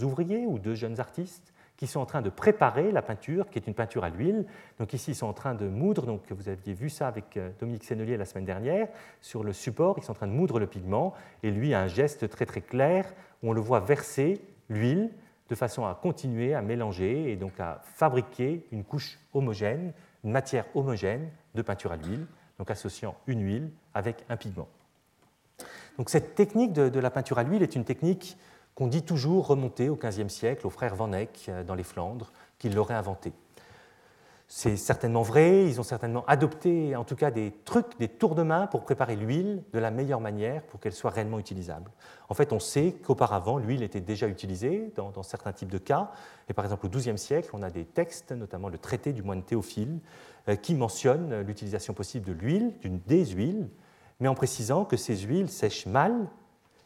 ouvriers ou deux jeunes artistes qui sont en train de préparer la peinture, qui est une peinture à l'huile. Donc ici, ils sont en train de moudre, donc vous aviez vu ça avec euh, Dominique Sennelier la semaine dernière, sur le support, ils sont en train de moudre le pigment, et lui a un geste très très clair où on le voit verser l'huile de façon à continuer à mélanger et donc à fabriquer une couche homogène, une matière homogène de peinture à l'huile, donc associant une huile avec un pigment. Donc cette technique de la peinture à l'huile est une technique qu'on dit toujours remonter au XVe siècle aux frères Van Eyck euh, dans les Flandres, qui l'auraient inventé. C'est certainement vrai, ils ont certainement adopté en tout cas des trucs, des tours de main pour préparer l'huile de la meilleure manière pour qu'elle soit réellement utilisable. En fait, on sait qu'auparavant, l'huile était déjà utilisée dans, certains types de cas. Et par exemple, au XIIe siècle, on a des textes, notamment le traité du moine Théophile, euh, qui mentionne l'utilisation possible de l'huile, d'une des huiles, mais en précisant que ces huiles sèchent mal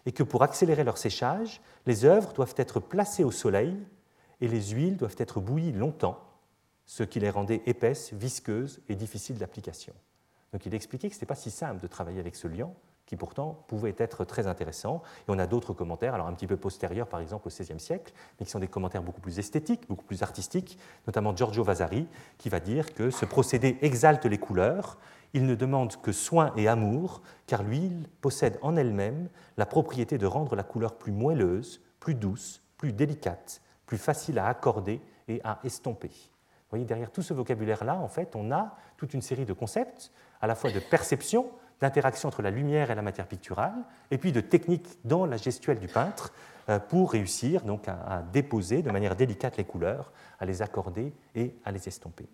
et que pour accélérer leur séchage, les œuvres doivent être placées au soleil et les huiles doivent être bouillies longtemps, ce qui les rendait épaisses, visqueuses et difficiles d'application. Donc il expliquait que ce n'était pas si simple de travailler avec ce liant, qui pourtant pouvait être très intéressant. Et on a d'autres commentaires, alors un petit peu postérieurs par exemple au XVIe siècle, mais qui sont des commentaires beaucoup plus esthétiques, beaucoup plus artistiques, notamment Giorgio Vasari, qui va dire que ce procédé exalte les couleurs il ne demande que soin et amour, car l'huile possède en elle-même la propriété de rendre la couleur plus moelleuse, plus douce, plus délicate, plus facile à accorder et à estomper. Vous voyez, derrière tout ce vocabulaire-là, en fait, on a toute une série de concepts, à la fois de perception, d'interaction entre la lumière et la matière picturale, et puis de techniques dans la gestuelle du peintre euh, pour réussir donc à déposer de manière délicate les couleurs, à les accorder et à les estomper.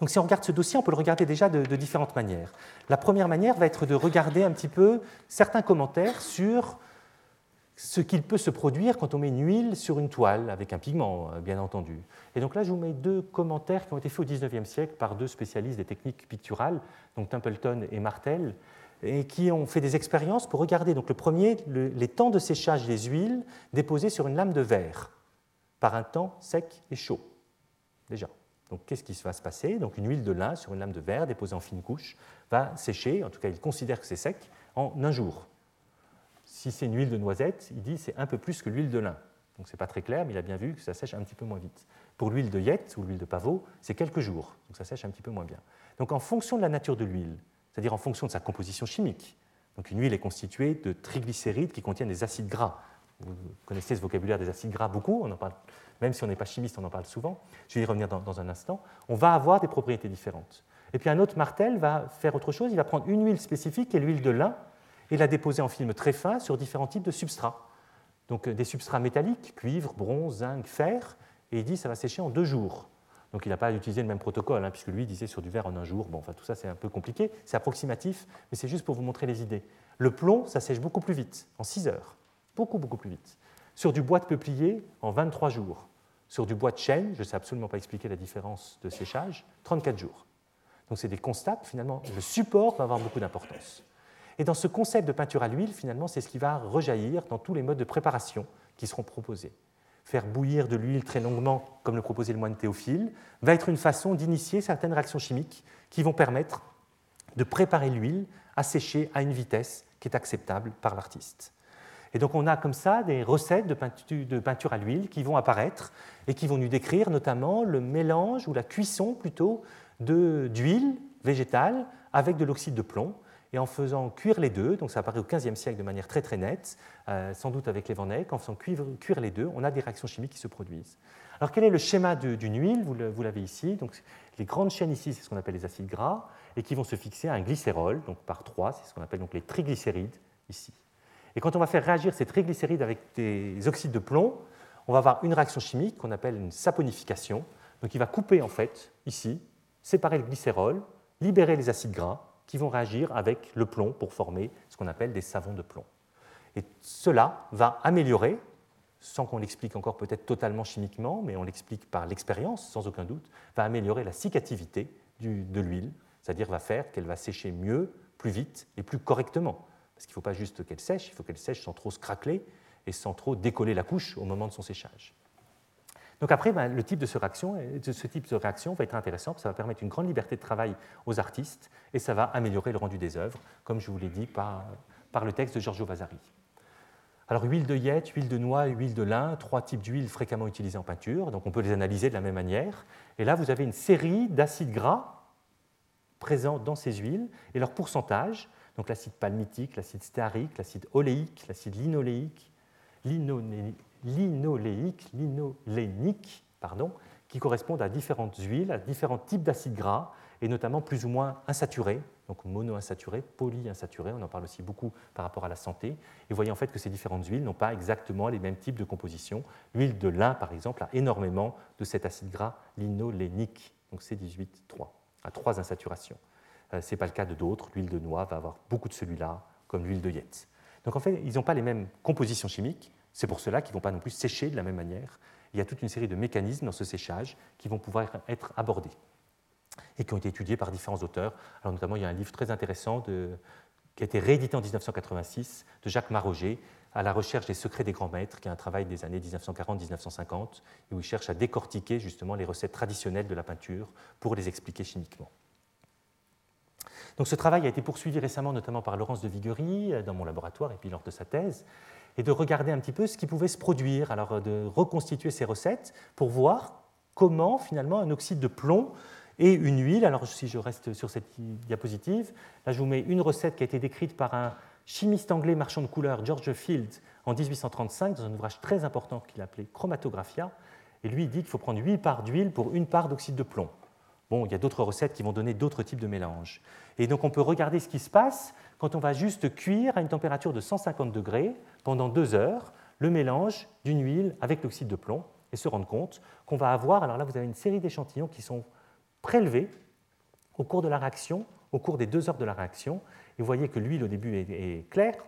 Donc si on regarde ce dossier, on peut le regarder déjà de, différentes manières. La première manière va être de regarder un petit peu certains commentaires sur ce qu'il peut se produire quand on met une huile sur une toile, avec un pigment, euh, bien entendu. Et donc là, je vous mets deux commentaires qui ont été faits au XIXe siècle par deux spécialistes des techniques picturales, donc Templeton et Martel, et qui ont fait des expériences pour regarder, donc le premier, les temps de séchage des huiles déposées sur une lame de verre, par un temps sec et chaud, déjà. Donc qu'est-ce qui va se passer? Donc une huile de lin sur une lame de verre déposée en fine couche va sécher, en tout cas il considère que c'est sec, en un jour. Si c'est une huile de noisette, il dit c'est un peu plus que l'huile de lin. Donc c'est pas très clair, mais il a bien vu que ça sèche un petit peu moins vite. Pour l'huile de yette ou l'huile de pavot, c'est quelques jours, donc ça sèche un petit peu moins bien. Donc en fonction de la nature de l'huile, c'est-à-dire en fonction de sa composition chimique, donc une huile est constituée de triglycérides qui contiennent des acides gras. Vous connaissez ce vocabulaire des acides gras beaucoup, on en parle même si on n'est pas chimiste, on en parle souvent, je vais y revenir dans, un instant, on va avoir des propriétés différentes. Et puis un autre Martel va faire autre chose, il va prendre une huile spécifique, qui est l'huile de lin, et la déposer en film très fin sur différents types de substrats. Donc euh, des substrats métalliques, cuivre, bronze, zinc, fer, et il dit ça va sécher en deux jours. Donc il n'a pas utilisé le même protocole, hein, puisque lui disait sur du verre en un jour. Bon, enfin tout ça c'est un peu compliqué, c'est approximatif, mais c'est juste pour vous montrer les idées. Le plomb, ça sèche beaucoup plus vite, en 6 heures, beaucoup beaucoup plus vite. Sur du bois de peuplier, en 23 jours. Sur du bois de chêne, je ne sais absolument pas expliquer la différence de séchage, 34 jours. Donc c'est des constats, finalement, le support va avoir beaucoup d'importance. Et dans ce concept de peinture à l'huile, finalement, c'est ce qui va rejaillir dans tous les modes de préparation qui seront proposés. Faire bouillir de l'huile très longuement, comme le proposait le moine Théophile, va être une façon d'initier certaines réactions chimiques qui vont permettre de préparer l'huile à sécher à une vitesse qui est acceptable par l'artiste. Et donc on a comme ça des recettes de peinture, à l'huile qui vont apparaître et qui vont nous décrire notamment le mélange ou la cuisson plutôt d'huile végétale avec de l'oxyde de plomb. Et en faisant cuire les deux, donc ça apparaît au XVe siècle de manière très très nette, euh, sans doute avec les Van en faisant cuire, cuire, les deux, on a des réactions chimiques qui se produisent. Alors quel est le schéma d'une huile? Vous l'avez ici. Donc, les grandes chaînes ici, c'est ce qu'on appelle les acides gras, et qui vont se fixer à un glycérol, donc par trois, c'est ce qu'on appelle donc les triglycérides ici. Et quand on va faire réagir ces triglycérides avec des oxydes de plomb, on va avoir une réaction chimique qu'on appelle une saponification. Donc il va couper en fait ici séparer le glycérol, libérer les acides gras qui vont réagir avec le plomb pour former ce qu'on appelle des savons de plomb. Et cela va améliorer, sans qu'on l'explique encore peut-être totalement chimiquement, mais on l'explique par l'expérience sans aucun doute, va améliorer la cicativité de l'huile, c'est-à-dire va faire qu'elle va sécher mieux, plus vite et plus correctement. Parce qu'il ne faut pas juste qu'elle sèche, il faut qu'elle sèche sans trop se craqueler et sans trop décoller la couche au moment de son séchage. Donc après, ben, le type de, ce réaction, ce type de réaction va être intéressant, ça va permettre une grande liberté de travail aux artistes et ça va améliorer le rendu des œuvres, comme je vous l'ai dit par, par le texte de Giorgio Vasari. Alors huile de yette, huile de noix, huile de lin, trois types d'huiles fréquemment utilisées en peinture, donc on peut les analyser de la même manière. Et là, vous avez une série d'acides gras présents dans ces huiles et leur pourcentage, donc l'acide palmitique, l'acide stéarique, l'acide oléique, l'acide linoléique, linoléique, linolénique, pardon, qui correspondent à différentes huiles, à différents types d'acides gras, et notamment plus ou moins insaturés, donc monoinsaturés, polyinsaturés, on en parle aussi beaucoup par rapport à la santé. Et vous voyez en fait que ces différentes huiles n'ont pas exactement les mêmes types de composition. L'huile de lin, par exemple, a énormément de cet acide gras linolénique, donc C18-3, à trois insaturations. Euh, Ce n'est pas le cas de d'autres. L'huile de noix va avoir beaucoup de celui-là, comme l'huile de yette. Donc en fait, ils n'ont pas les mêmes compositions chimiques, c'est pour cela qu'ils ne vont pas non plus sécher de la même manière. Il y a toute une série de mécanismes dans ce séchage qui vont pouvoir être abordés et qui ont été étudiés par différents auteurs. Alors notamment, il y a un livre très intéressant qui a été réédité en 1986 de Jacques Maroger, à la recherche des secrets des grands maîtres, qui est un travail des années 1940-1950, et où il cherche à décortiquer justement les recettes traditionnelles de la peinture pour les expliquer chimiquement. Donc ce travail a été poursuivi récemment notamment par Laurence de Viguerie euh, dans mon laboratoire et puis lors de sa thèse, et de regarder un petit peu ce qui pouvait se produire, alors euh, de reconstituer ces recettes pour voir comment finalement un oxyde de plomb et une huile, alors si je reste sur cette diapositive, là je vous mets une recette qui a été décrite par un chimiste anglais marchand de couleurs, George Field, en 1835, dans un ouvrage très important qu'il appelait Chromatographia, et lui il dit qu'il faut prendre 8 parts d'huile pour une part d'oxyde de plomb. Bon, il y a d'autres recettes qui vont donner d'autres types de mélanges. Et donc on peut regarder ce qui se passe quand on va juste cuire à une température de 150 degrés pendant deux heures le mélange d'une huile avec l'oxyde de plomb et se rendre compte qu'on va avoir, alors là vous avez une série d'échantillons qui sont prélevés au cours de la réaction, au cours des deux heures de la réaction, et vous voyez que l'huile au début est, claire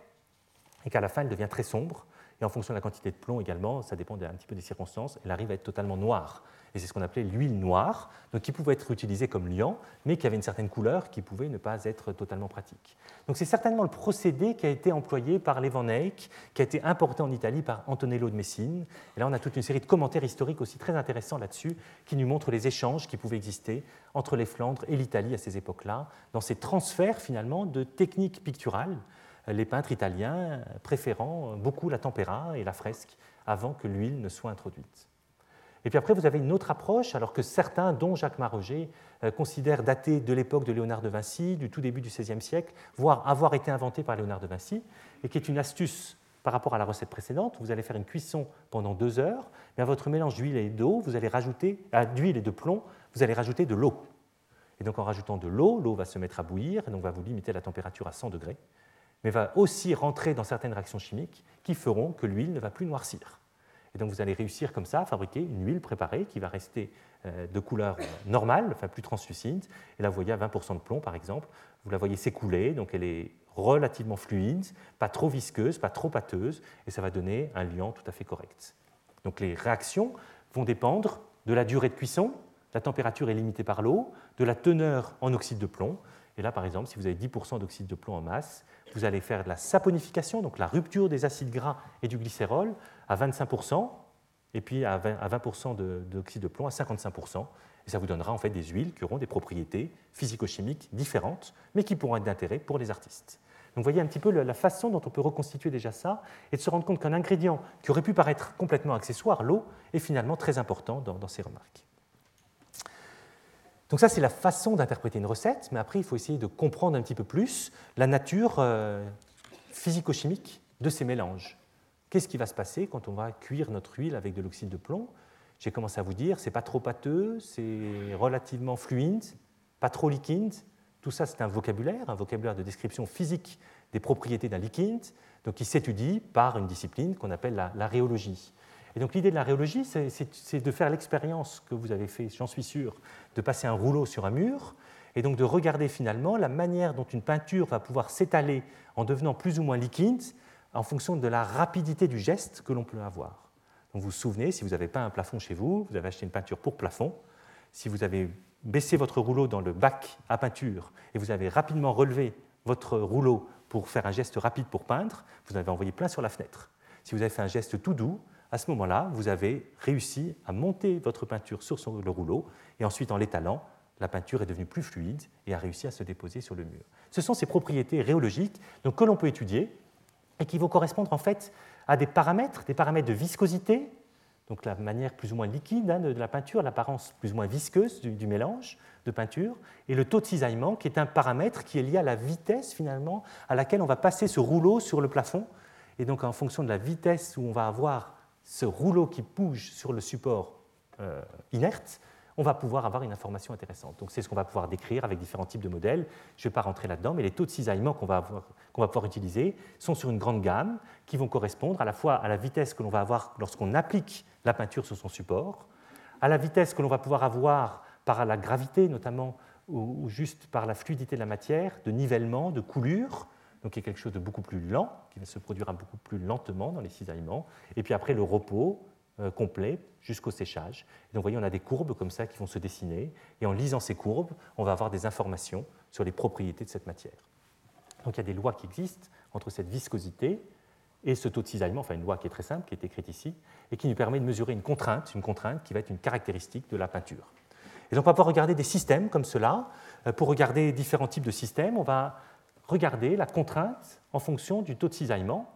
et qu'à la fin elle devient très sombre, et en fonction de la quantité de plomb également, ça dépend un petit peu des circonstances, elle arrive à être totalement noire et c'est ce qu'on appelait l'huile noire, donc qui pouvait être utilisée comme liant, mais qui avait une certaine couleur qui pouvait ne pas être totalement pratique. Donc c'est certainement le procédé qui a été employé par Van Eyck, qui a été importé en Italie par Antonello de Messine. Et là, on a toute une série de commentaires historiques aussi très intéressants là-dessus, qui nous montrent les échanges qui pouvaient exister entre les Flandres et l'Italie à ces époques-là, dans ces transferts finalement de techniques picturales, les peintres italiens préférant beaucoup la tempéra et la fresque avant que l'huile ne soit introduite. Et puis après, vous avez une autre approche, alors que certains, dont Jacques Maroger, euh, considèrent dater de l'époque de Léonard de Vinci, du tout début du XVIe siècle, voire avoir été inventé par Léonard de Vinci, et qui est une astuce par rapport à la recette précédente. Vous allez faire une cuisson pendant deux heures, mais à votre mélange d'huile et d'eau, vous allez rajouter, euh, d'huile et de plomb, vous allez rajouter de l'eau. Et donc en rajoutant de l'eau, l'eau va se mettre à bouillir, et donc va vous limiter la température à 100 degrés, mais va aussi rentrer dans certaines réactions chimiques qui feront que l'huile ne va plus noircir. Et donc vous allez réussir comme ça à fabriquer une huile préparée qui va rester euh, de couleur normale, enfin plus translucide. Et là, vous voyez à 20% de plomb, par exemple, vous la voyez s'écouler, donc elle est relativement fluide, pas trop visqueuse, pas trop pâteuse, et ça va donner un liant tout à fait correct. Donc les réactions vont dépendre de la durée de cuisson, la température est limitée par l'eau, de la teneur en oxyde de plomb. Et là, par exemple, si vous avez 10% d'oxyde de plomb en masse, vous allez faire de la saponification, donc la rupture des acides gras et du glycérol, à 25%, et puis à 20%, d'oxyde de, plomb à 55%. Et ça vous donnera en fait des huiles qui auront des propriétés physico-chimiques différentes, mais qui pourront être d'intérêt pour les artistes. Donc vous voyez un petit peu la façon dont on peut reconstituer déjà ça et de se rendre compte qu'un ingrédient qui aurait pu paraître complètement accessoire, l'eau, est finalement très important dans, ces remarques. Donc ça, c'est la façon d'interpréter une recette, mais après, il faut essayer de comprendre un petit peu plus la nature euh, physico-chimique de ces mélanges. Qu'est-ce qui va se passer quand on va cuire notre huile avec de l'oxyde de plomb? J'ai commencé à vous dire, c'est pas trop pâteux, c'est relativement fluide, pas trop liquide. Tout ça, c'est un vocabulaire, un vocabulaire de description physique des propriétés d'un liquide, donc qui s'étudie par une discipline qu'on appelle la, la, rhéologie. Et donc l'idée de la rhéologie, c'est de faire l'expérience que vous avez fait, j'en suis sûr, de passer un rouleau sur un mur, et donc de regarder finalement la manière dont une peinture va pouvoir s'étaler en devenant plus ou moins liquide en fonction de la rapidité du geste que l'on peut avoir. Vous vous souvenez, si vous avez peint un plafond chez vous, vous avez acheté une peinture pour plafond, si vous avez baissé votre rouleau dans le bac à peinture et vous avez rapidement relevé votre rouleau pour faire un geste rapide pour peindre, vous avez envoyé plein sur la fenêtre. Si vous avez fait un geste tout doux, à ce moment-là, vous avez réussi à monter votre peinture sur le rouleau et ensuite en l'étalant, la peinture est devenue plus fluide et a réussi à se déposer sur le mur. Ce sont ces propriétés rhéologiques que l'on peut étudier et qui vont correspondre en fait à des paramètres, des paramètres de viscosité, donc la manière plus ou moins liquide hein, de, la peinture, l'apparence plus ou moins visqueuse du, mélange de peinture, et le taux de cisaillement qui est un paramètre qui est lié à la vitesse finalement à laquelle on va passer ce rouleau sur le plafond. Et donc en fonction de la vitesse où on va avoir ce rouleau qui bouge sur le support euh, inerte, on va pouvoir avoir une information intéressante. Donc c'est ce qu'on va pouvoir décrire avec différents types de modèles. Je ne vais pas rentrer là-dedans, mais les taux de cisaillement qu'on va, va, pouvoir utiliser sont sur une grande gamme qui vont correspondre à la fois à la vitesse que l'on va avoir lorsqu'on applique la peinture sur son support, à la vitesse que l'on va pouvoir avoir par la gravité notamment, ou, juste par la fluidité de la matière, de nivellement, de coulure, donc qui est quelque chose de beaucoup plus lent, qui va se produire beaucoup plus lentement dans les cisaillements, et puis après le repos, complet jusqu'au séchage. donc, vous voyez, on a des courbes comme ça qui vont se dessiner, et en lisant ces courbes, on va avoir des informations sur les propriétés de cette matière. Donc, il y a des lois qui existent entre cette viscosité et ce taux de cisaillement, enfin une loi qui est très simple, qui est écrite ici, et qui nous permet de mesurer une contrainte, une contrainte qui va être une caractéristique de la peinture. Et donc, on va pouvoir regarder des systèmes comme cela. Euh, pour regarder différents types de systèmes, on va regarder la contrainte en fonction du taux de cisaillement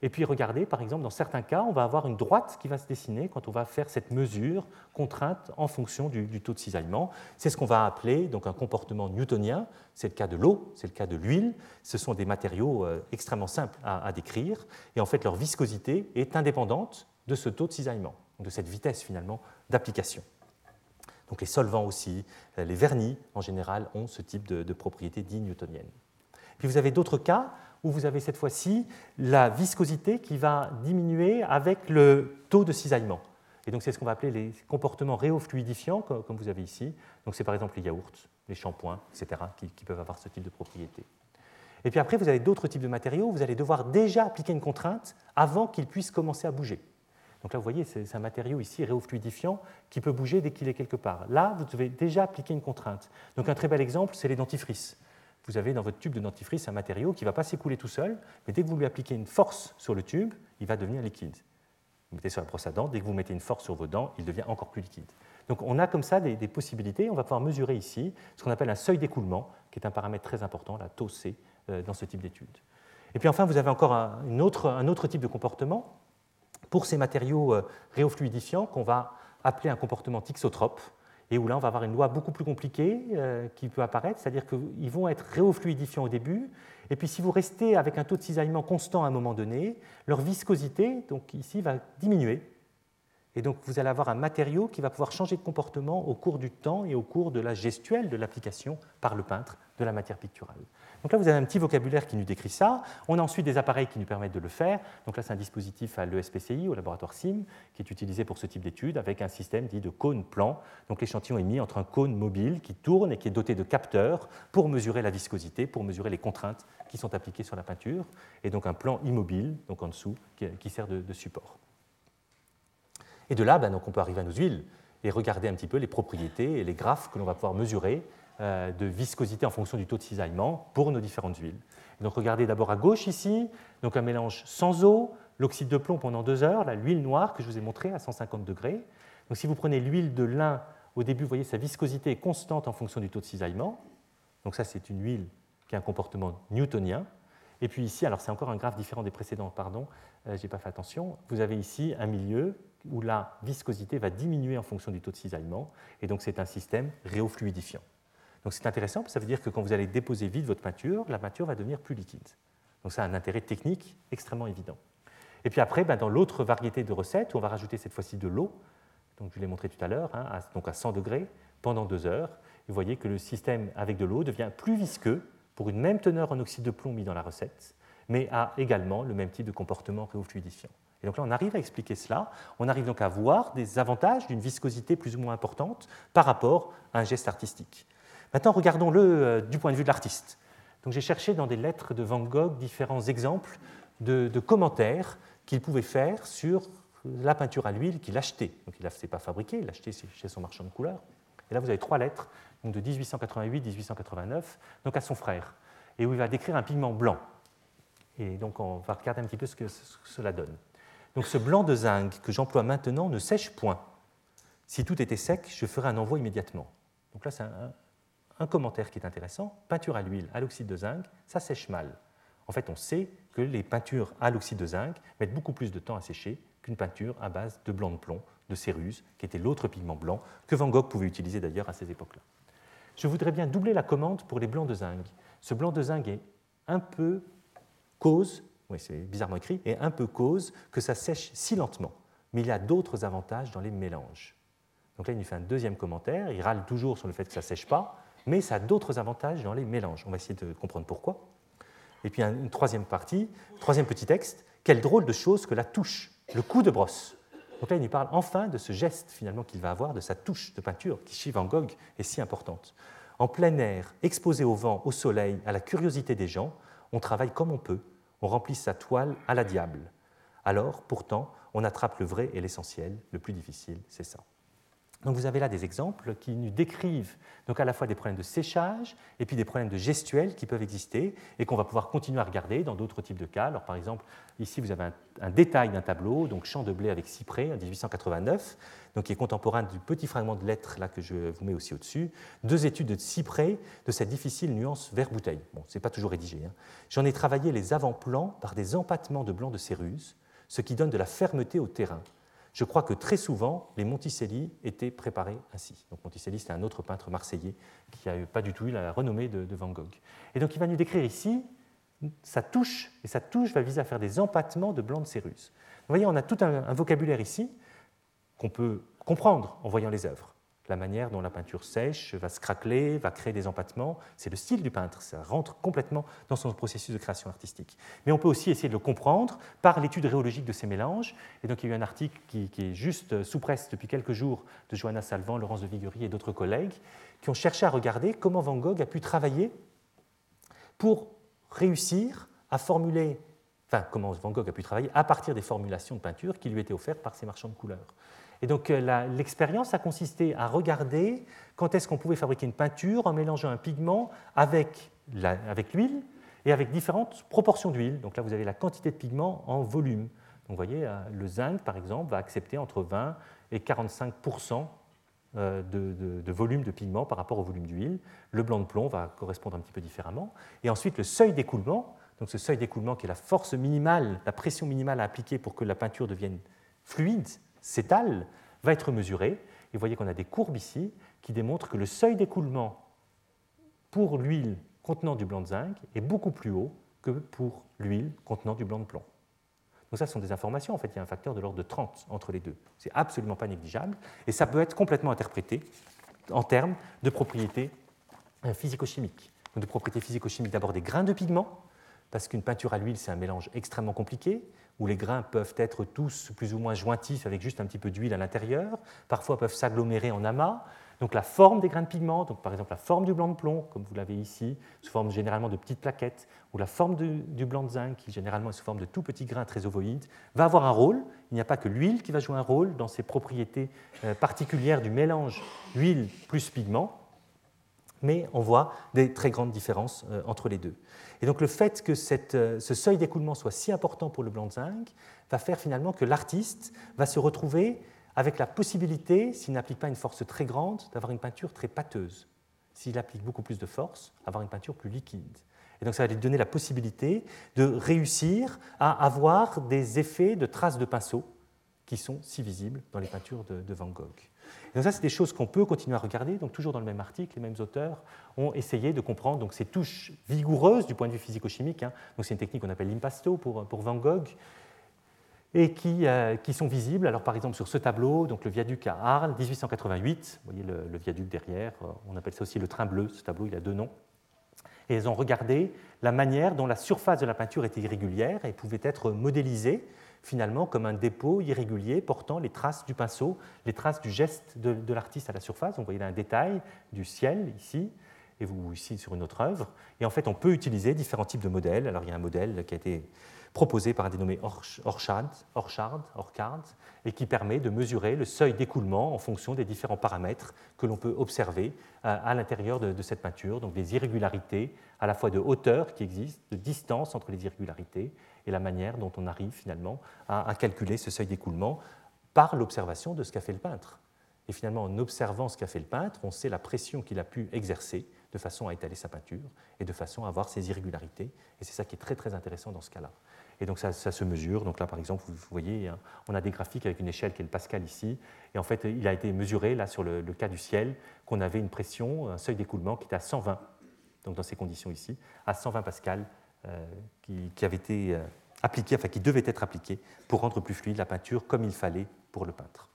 et puis regardez, par exemple, dans certains cas, on va avoir une droite qui va se dessiner quand on va faire cette mesure contrainte en fonction du, taux de cisaillement. C'est ce qu'on va appeler donc un comportement newtonien. C'est le cas de l'eau, c'est le cas de l'huile. Ce sont des matériaux euh, extrêmement simples à, décrire. Et en fait, leur viscosité est indépendante de ce taux de cisaillement, de cette vitesse finalement d'application. Donc les solvants aussi, euh, les vernis en général ont ce type de, de propriétés dites newtoniennes. Puis vous avez d'autres cas où vous avez cette fois-ci la viscosité qui va diminuer avec le taux de cisaillement. Et donc c'est ce qu'on va appeler les comportements réofluidifiants, comme vous avez ici. Donc c'est par exemple les yaourts, les shampoings, etc., qui, peuvent avoir ce type de propriété. Et puis après, vous avez d'autres types de matériaux, vous allez devoir déjà appliquer une contrainte avant qu'ils puissent commencer à bouger. Donc là, vous voyez, c'est un matériau ici réofluidifiant qui peut bouger dès qu'il est quelque part. Là, vous devez déjà appliquer une contrainte. Donc un très bel exemple, c'est les dentifrices vous avez dans votre tube de dentifrice un matériau qui ne va pas s'écouler tout seul, mais dès que vous lui appliquez une force sur le tube, il va devenir liquide. Vous mettez sur la brosse à dents, dès que vous mettez une force sur vos dents, il devient encore plus liquide. Donc on a comme ça des, possibilités. On va pouvoir mesurer ici ce qu'on appelle un seuil d'écoulement, qui est un paramètre très important, la taux C, euh, dans ce type d'étude. Et puis enfin, vous avez encore un, autre, un autre type de comportement pour ces matériaux euh, réofluidifiants qu'on va appeler un comportement tixotrope et où là, on va avoir une loi beaucoup plus compliquée euh, qui peut apparaître, c'est-à-dire qu'ils vont être réofluidifiants au début, et puis si vous restez avec un taux de cisaillement constant à un moment donné, leur viscosité, donc ici, va diminuer. Et donc vous allez avoir un matériau qui va pouvoir changer de comportement au cours du temps et au cours de la gestuelle de l'application par le peintre de la matière picturale. Donc là, vous avez un petit vocabulaire qui nous décrit ça. On a ensuite des appareils qui nous permettent de le faire. Donc là, c'est un dispositif à l'ESPCI, au laboratoire SIM, qui est utilisé pour ce type d'études avec un système dit de cône plan. Donc l'échantillon est mis entre un cône mobile qui tourne et qui est doté de capteurs pour mesurer la viscosité, pour mesurer les contraintes qui sont appliquées sur la peinture, et donc un plan immobile, donc en dessous, qui, sert de, support. Et de là, ben, donc on peut arriver à nos huiles et regarder un petit peu les propriétés et les graphes que l'on va pouvoir mesurer de viscosité en fonction du taux de cisaillement pour nos différentes huiles. donc regardez d'abord à gauche ici, donc un mélange sans eau, l'oxyde de plomb pendant deux heures, l'huile noire que je vous ai montrée à 150 degrés. Donc si vous prenez l'huile de lin, au début, vous voyez, sa viscosité est constante en fonction du taux de cisaillement. Donc ça, c'est une huile qui a un comportement newtonien. Et puis ici, alors c'est encore un graphe différent des précédents, pardon, euh, je n'ai pas fait attention. Vous avez ici un milieu où la viscosité va diminuer en fonction du taux de cisaillement, et donc c'est un système réofluidifiant. C'est intéressant, parce que ça veut dire que quand vous allez déposer vite votre peinture, la peinture va devenir plus liquide. Donc ça a un intérêt technique extrêmement évident. Et puis après, ben, dans l'autre variété de recettes, on va rajouter cette fois-ci de l'eau, donc je l'ai montré tout à l'heure, hein, à, donc à 100 degrés pendant deux heures. vous voyez que le système avec de l'eau devient plus visqueux pour une même teneur en oxyde de plomb mis dans la recette, mais a également le même type de comportement réofluidifiant. Et donc là, on arrive à expliquer cela. On arrive donc à voir des avantages d'une viscosité plus ou moins importante par rapport à un geste artistique. Maintenant, regardons-le euh, du point de vue de l'artiste. Donc j'ai cherché dans des lettres de Van Gogh différents exemples de, commentaires qu'il pouvait faire sur la peinture à l'huile qu'il achetait. Donc il ne l'a pas fabriqué, il l'achetait chez son marchand de couleurs. Et là, vous avez trois lettres, donc de 1888-1889, donc à son frère, et où il va décrire un pigment blanc. Et donc on va regarder un petit peu ce que cela donne. Donc ce blanc de zinc que j'emploie maintenant ne sèche point. Si tout était sec, je ferais un envoi immédiatement. Donc là, c'est un, commentaire qui est intéressant. Peinture à l'huile, à l'oxyde de zinc, ça sèche mal. En fait, on sait que les peintures à l'oxyde de zinc mettent beaucoup plus de temps à sécher qu'une peinture à base de blanc de plomb, de céruse, qui était l'autre pigment blanc que Van Gogh pouvait utiliser d'ailleurs à ces époques-là. Je voudrais bien doubler la commande pour les blancs de zinc. Ce blanc de zinc est un peu cause oui, c'est bizarrement écrit, et un peu cause que ça sèche si lentement. Mais il y a d'autres avantages dans les mélanges. Donc là, il nous fait un deuxième commentaire, il râle toujours sur le fait que ça ne sèche pas, mais ça a d'autres avantages dans les mélanges. On va essayer de comprendre pourquoi. Et puis une troisième partie, troisième petit texte, quelle drôle de chose que la touche, le coup de brosse. Donc là, il nous parle enfin de ce geste finalement qu'il va avoir, de sa touche de peinture, qui chez Van Gogh est si importante. En plein air, exposé au vent, au soleil, à la curiosité des gens, on travaille comme on peut, on remplit sa toile à la diable. Alors, pourtant, on attrape le vrai et l'essentiel, le plus difficile, c'est ça. Donc vous avez là des exemples qui nous décrivent donc à la fois des problèmes de séchage et puis des problèmes de gestuels qui peuvent exister et qu'on va pouvoir continuer à regarder dans d'autres types de cas. Alors par exemple, ici vous avez un, détail d'un tableau, donc champ de blé avec cyprès en 1889, donc qui est contemporain du petit fragment de lettre là que je vous mets aussi au-dessus. Deux études de cyprès de cette difficile nuance vert bouteille. Bon, c'est pas toujours rédigé. Hein. J'en ai travaillé les avant-plans par des empattements de blanc de céruse, ce qui donne de la fermeté au terrain. Je crois que très souvent, les Monticelli étaient préparés ainsi. Donc Monticelli, c'était un autre peintre marseillais qui n'a pas du tout eu la renommée de, Van Gogh. Et donc il va nous décrire ici sa touche, et sa touche va viser à faire des empattements de blanc de céruse. Vous voyez, on a tout un vocabulaire ici qu'on peut comprendre en voyant les œuvres la manière dont la peinture sèche va se craqueler, va créer des empattements. C'est le style du peintre, ça rentre complètement dans son processus de création artistique. Mais on peut aussi essayer de le comprendre par l'étude rhéologique de ces mélanges. Et donc il y a eu un article qui, est juste sous presse depuis quelques jours de Johanna Salvan, Laurence de Viguerie et d'autres collègues qui ont cherché à regarder comment Van Gogh a pu travailler pour réussir à formuler, enfin comment Van Gogh a pu travailler à partir des formulations de peinture qui lui étaient offertes par ses marchands de couleurs. Et donc euh, l'expérience a consisté à regarder quand est-ce qu'on pouvait fabriquer une peinture en mélangeant un pigment avec l'huile et avec différentes proportions d'huile. Donc là, vous avez la quantité de pigment en volume. Donc vous voyez, euh, le zinc, par exemple, va accepter entre 20 et 45 euh, de, de, volume de pigment par rapport au volume d'huile. Le blanc de plomb va correspondre un petit peu différemment. Et ensuite, le seuil d'écoulement, donc ce seuil d'écoulement qui est la force minimale, la pression minimale à appliquer pour que la peinture devienne fluide, s'étale va être mesuré. Et vous voyez qu'on a des courbes ici qui démontrent que le seuil d'écoulement pour l'huile contenant du blanc de zinc est beaucoup plus haut que pour l'huile contenant du blanc de plomb. Donc ça, ce sont des informations. En fait, il y a un facteur de l'ordre de 30 entre les deux. C'est absolument pas négligeable. Et ça peut être complètement interprété en termes de propriétés euh, physico-chimiques. de propriétés physico-chimiques d'abord des grains de pigment, parce qu'une peinture à l'huile, c'est un mélange extrêmement compliqué où les grains peuvent être tous plus ou moins jointifs avec juste un petit peu d'huile à l'intérieur, parfois peuvent s'agglomérer en amas. Donc la forme des grains de pigment, donc par exemple la forme du blanc de plomb, comme vous l'avez ici, sous forme généralement de petites plaquettes, ou la forme du, blanc de zinc, qui généralement est sous forme de tout petits grains très ovoïdes, va avoir un rôle. Il n'y a pas que l'huile qui va jouer un rôle dans ces propriétés euh, particulières du mélange huile plus pigment, mais on voit des très grandes différences euh, entre les deux. Et donc le fait que euh, ce seuil d'écoulement soit si important pour le blanc de zinc va faire finalement que l'artiste va se retrouver avec la possibilité, s'il n'applique pas une force très grande, d'avoir une peinture très pâteuse. S'il applique beaucoup plus de force, avoir une peinture plus liquide. Et donc ça va lui donner la possibilité de réussir à avoir des effets de traces de pinceau qui sont si visibles dans les peintures de Van Gogh donc ça, c'est des choses qu'on peut continuer à regarder. Donc toujours dans le même article, les mêmes auteurs ont essayé de comprendre donc, ces touches vigoureuses du point de vue physico-chimique. Hein. Donc c'est une technique qu'on appelle l'impasto pour, Van Gogh et qui, euh, qui, sont visibles. Alors par exemple sur ce tableau, donc le viaduc à Arles, 1888, vous voyez le, viaduc derrière, euh, on appelle ça aussi le train bleu, ce tableau il a deux noms. Et ils ont regardé la manière dont la surface de la peinture était irrégulière et pouvait être modélisée finalement comme un dépôt irrégulier portant les traces du pinceau, les traces du geste de, l'artiste à la surface. vous voyez là un détail du ciel ici, et vous ici sur une autre œuvre. Et en fait, on peut utiliser différents types de modèles. Alors il y a un modèle qui a été proposé par un dénommé Orchard, Orchard, Orchard, et qui permet de mesurer le seuil d'écoulement en fonction des différents paramètres que l'on peut observer euh, à, l'intérieur de, cette peinture, donc des irrégularités à la fois de hauteur qui existent, de distance entre les irrégularités, et la manière dont on arrive finalement à, calculer ce seuil d'écoulement par l'observation de ce qu'a fait le peintre. Et finalement, en observant ce qu'a fait le peintre, on sait la pression qu'il a pu exercer de façon à étaler sa peinture et de façon à avoir ces irrégularités. Et c'est ça qui est très très intéressant dans ce cas-là. Et donc ça, se mesure. Donc là, par exemple, vous voyez, hein, on a des graphiques avec une échelle qui est le Pascal ici. Et en fait, il a été mesuré là sur le, cas du ciel qu'on avait une pression, un seuil d'écoulement qui était à 120. Donc dans ces conditions ici, à 120 Pascal, euh, qui, avait été euh, appliqué, enfin qui devait être appliqué pour rendre plus fluide la peinture comme il fallait pour le peintre.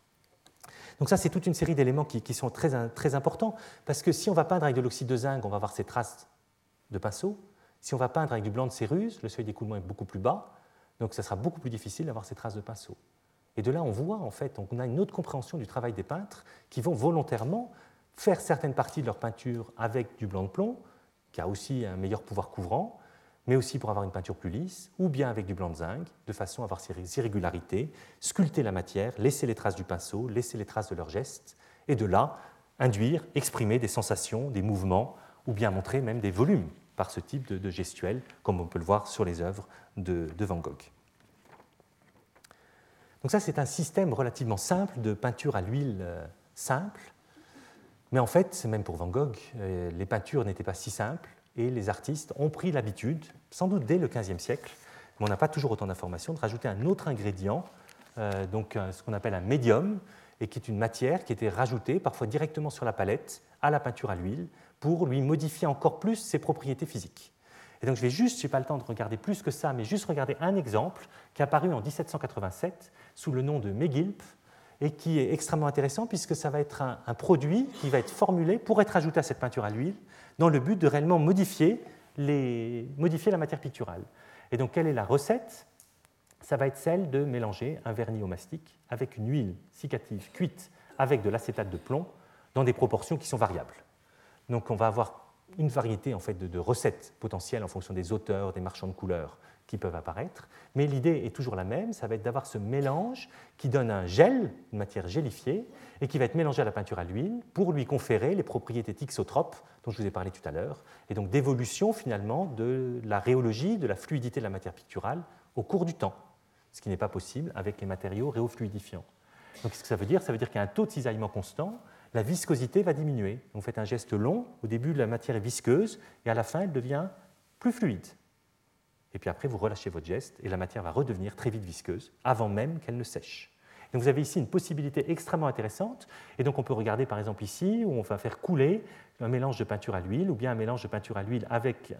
Donc ça, c'est toute une série d'éléments qui, qui, sont très, très importants, parce que si on va peindre avec de l'oxyde de zinc, on va avoir ces traces de pinceau, si on va peindre avec du blanc de céruse, le seuil d'écoulement est beaucoup plus bas, donc ça sera beaucoup plus difficile d'avoir ces traces de pinceau. Et de là, on voit en fait, on a une autre compréhension du travail des peintres qui vont volontairement faire certaines parties de leur peinture avec du blanc de plomb, qui a aussi un meilleur pouvoir couvrant, mais aussi pour avoir une peinture plus lisse, ou bien avec du blanc de zinc, de façon à avoir ces irrégularités, sculpter la matière, laisser les traces du pinceau, laisser les traces de leurs gestes, et de là, induire, exprimer des sensations, des mouvements, ou bien montrer même des volumes par ce type de, gestuel, comme on peut le voir sur les œuvres de, Van Gogh. Donc ça, c'est un système relativement simple de peinture à l'huile euh, simple, mais en fait, même pour Van Gogh, euh, les peintures n'étaient pas si simples, et les artistes ont pris l'habitude, sans doute dès le XVe siècle, mais on n'a pas toujours autant d'informations, de rajouter un autre ingrédient, euh, donc ce qu'on appelle un médium, et qui est une matière qui était rajoutée parfois directement sur la palette à la peinture à l'huile, pour lui modifier encore plus ses propriétés physiques. Et donc je vais juste, je n'ai pas le temps de regarder plus que ça, mais juste regarder un exemple qui est apparu en 1787 sous le nom de Megilp et qui est extrêmement intéressant puisque ça va être un, produit qui va être formulé pour être ajouté à cette peinture à l'huile dans le but de réellement modifier, la matière picturale. Et donc quelle est la recette? Ça va être celle de mélanger un vernis au mastic avec une huile cicative cuite avec de l'acétate de plomb dans des proportions qui sont variables. Donc on va avoir une variété en fait, de, recettes potentielles en fonction des auteurs, des marchands de couleurs qui peuvent apparaître. Mais l'idée est toujours la même, ça va être d'avoir ce mélange qui donne un gel, une matière gélifiée, et qui va être mélangé à la peinture à l'huile pour lui conférer les propriétés thixotropes dont je vous ai parlé tout à l'heure, et donc d'évolution finalement de la rhéologie, de la fluidité de la matière picturale au cours du temps, ce qui n'est pas possible avec les matériaux réofluidifiants. Donc qu'est-ce que ça veut dire? Ça veut dire a un taux de cisaillement constant, la viscosité va diminuer. Vous faites un geste long, au début la matière est visqueuse, et à la fin elle devient plus fluide. Et puis après, vous relâchez votre geste, et la matière va redevenir très vite visqueuse, avant même qu'elle ne sèche. Donc vous avez ici une possibilité extrêmement intéressante, et donc on peut regarder par exemple ici, où on va faire couler un mélange de peinture à l'huile, ou bien un mélange de peinture à l'huile avec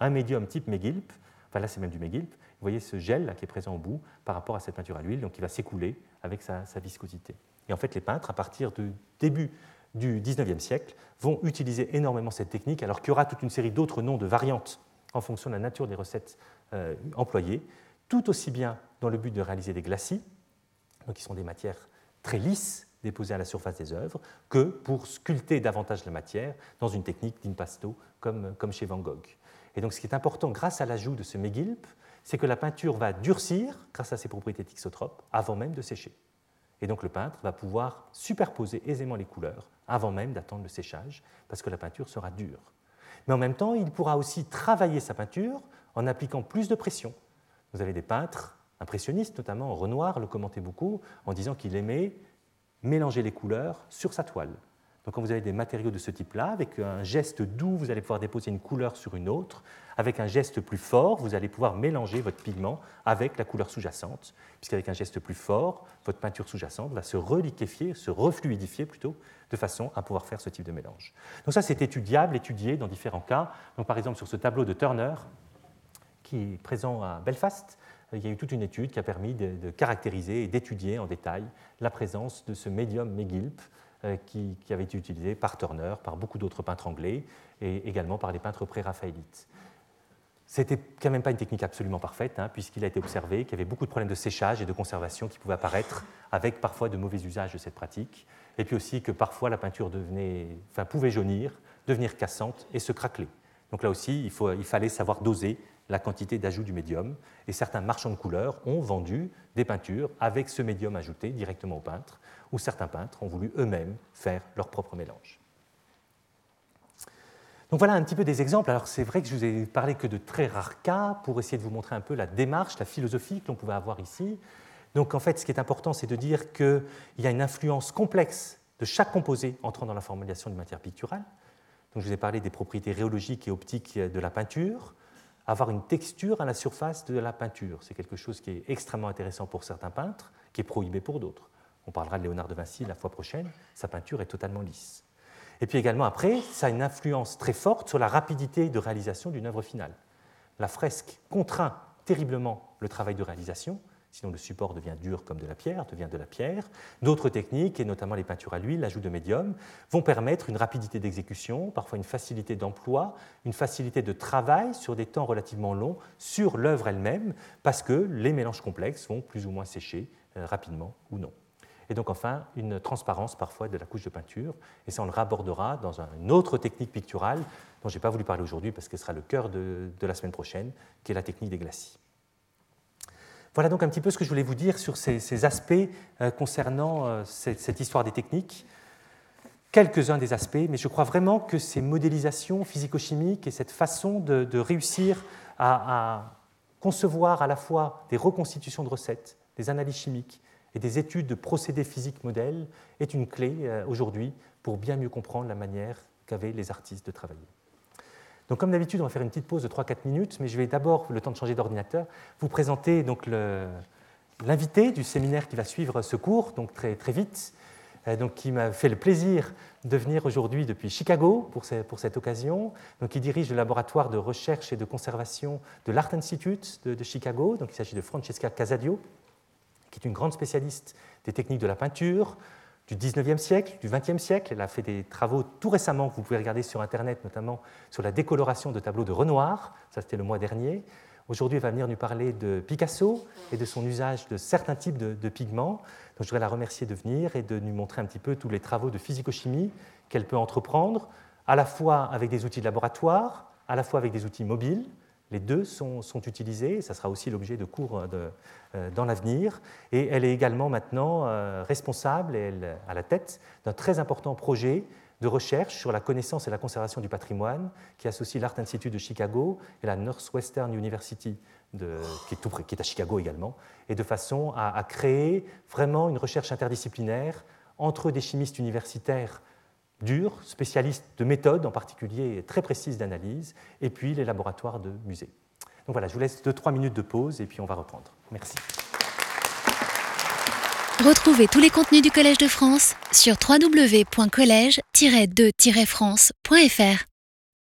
un, médium type Megilp, enfin là c'est même du Megilp, vous voyez ce gel qui est présent au bout par rapport à cette peinture à l'huile, donc il va s'écouler avec sa viscosité. Et en fait, les peintres, à partir du début du XIXe siècle, vont utiliser énormément cette technique, alors qu'il y aura toute une série d'autres noms de variantes en fonction de la nature des recettes euh, employées, tout aussi bien dans le but de réaliser des glacis, donc qui sont des matières très lisses déposées à la surface des œuvres, que pour sculpter davantage la matière dans une technique d'impasto comme, comme chez Van Gogh. Et donc ce qui est important grâce à l'ajout de ce mégilp, c'est que la peinture va durcir grâce à ses propriétés thixotropes avant même de sécher. Et donc le peintre va pouvoir superposer aisément les couleurs avant même d'attendre le séchage, parce que la peinture sera dure. Mais en même temps, il pourra aussi travailler sa peinture en appliquant plus de pression. Vous avez des peintres impressionnistes, notamment Renoir le commentait beaucoup, en disant qu'il aimait mélanger les couleurs sur sa toile. Donc quand vous avez des matériaux de ce type-là, avec un geste doux, vous allez pouvoir déposer une couleur sur une autre. Avec un geste plus fort, vous allez pouvoir mélanger votre pigment avec la couleur sous-jacente, puisqu'avec un geste plus fort, votre peinture sous-jacente va se reliquéfier, se refluidifier plutôt, de façon à pouvoir faire ce type de mélange. Donc ça, c'est étudiable, étudié dans différents cas. Donc par exemple, sur ce tableau de Turner, qui est présent à Belfast, il y a eu toute une étude qui a permis de, caractériser et d'étudier en détail la présence de ce médium Megilp, euh, qui, avait été utilisé par Turner, par beaucoup d'autres peintres anglais et également par les peintres pré-raphaélites. C'était quand même pas une technique absolument parfaite, hein, puisqu'il a été observé qu'il y avait beaucoup de problèmes de séchage et de conservation qui pouvaient apparaître avec parfois de mauvais usages de cette pratique, et puis aussi que parfois la peinture devenait, pouvait jaunir, devenir cassante et se craqueler. Donc là aussi, il, il fallait savoir doser la quantité d'ajout du médium, et certains marchands de couleurs ont vendu des peintures avec ce médium ajouté directement au peintre, ou certains peintres ont voulu eux-mêmes faire leur propre mélange. Donc voilà un petit peu des exemples. Alors c'est vrai que je vous ai parlé que de très rares cas pour essayer de vous montrer un peu la démarche, la philosophie que l'on pouvait avoir ici. Donc en fait, ce qui est important, c'est de dire qu'il y a une influence complexe de chaque composé entrant dans la formulation d'une matière picturale. Donc je vous ai parlé des propriétés rhéologiques et optiques de la peinture. Avoir une texture à la surface de la peinture, c'est quelque chose qui est extrêmement intéressant pour certains peintres, qui est prohibé pour d'autres. On parlera de Léonard de Vinci la fois prochaine. Sa peinture est totalement lisse. Et puis également après, ça a une influence très forte sur la rapidité de réalisation d'une œuvre finale. La fresque contraint terriblement le travail de réalisation, sinon le support devient dur comme de la pierre, devient de la pierre. D'autres techniques, et notamment les peintures à l'huile, l'ajout de médium, vont permettre une rapidité d'exécution, parfois une facilité d'emploi, une facilité de travail sur des temps relativement longs sur l'œuvre elle-même, parce que les mélanges complexes vont plus ou moins sécher euh, rapidement ou non et donc enfin une transparence parfois de la couche de peinture. Et ça, on le rabordera dans une autre technique picturale dont je n'ai pas voulu parler aujourd'hui parce que ce sera le cœur de, la semaine prochaine, qui est la technique des glacis. Voilà donc un petit peu ce que je voulais vous dire sur ces, aspects euh, concernant euh, cette, histoire des techniques. Quelques-uns des aspects, mais je crois vraiment que ces modélisations physico-chimiques et cette façon de, réussir à concevoir à la fois des reconstitutions de recettes, des analyses chimiques, et des études de procédés physiques modèles est une clé euh, aujourd'hui pour bien mieux comprendre la manière qu'avaient les artistes de travailler. Donc, comme d'habitude, on va faire une petite pause de 3-4 minutes, mais je vais d'abord, le temps de changer d'ordinateur, vous présenter l'invité du séminaire qui va suivre ce cours, donc très, très vite, euh, donc, qui m'a fait le plaisir de venir aujourd'hui depuis Chicago pour, pour, cette occasion. Donc, il dirige le laboratoire de recherche et de conservation de l'Art Institute de, de Chicago. Donc, il s'agit de Francesca Casadio, qui est une grande spécialiste des techniques de la peinture du 19e siècle, du 20e siècle. Elle a fait des travaux tout récemment que vous pouvez regarder sur Internet, notamment sur la décoloration de tableaux de Renoir. Ça, c'était le mois dernier. Aujourd'hui, elle va venir nous parler de Picasso et de son usage de certains types de, pigments. Donc, je voudrais la remercier de venir et de nous montrer un petit peu tous les travaux de physico-chimie qu'elle peut entreprendre, à la fois avec des outils de laboratoire, à la fois avec des outils mobiles, les deux sont, utilisés, ça sera aussi l'objet de cours euh, euh, dans l'avenir. Et elle est également maintenant euh, responsable, elle, à la tête d'un très important projet de recherche sur la connaissance et la conservation du patrimoine qui associe l'Art Institute de Chicago et la Northwestern University, qui, est à Chicago également, et de façon à créer vraiment une recherche interdisciplinaire entre des chimistes universitaires durs, spécialistes de méthodes en particulier très précises d'analyse, et puis les laboratoires de musées. Donc voilà, je vous laisse 2-3 minutes de pause et puis on va reprendre. Merci. Retrouvez tous les contenus du Collège de France sur www.colège-2-france.fr.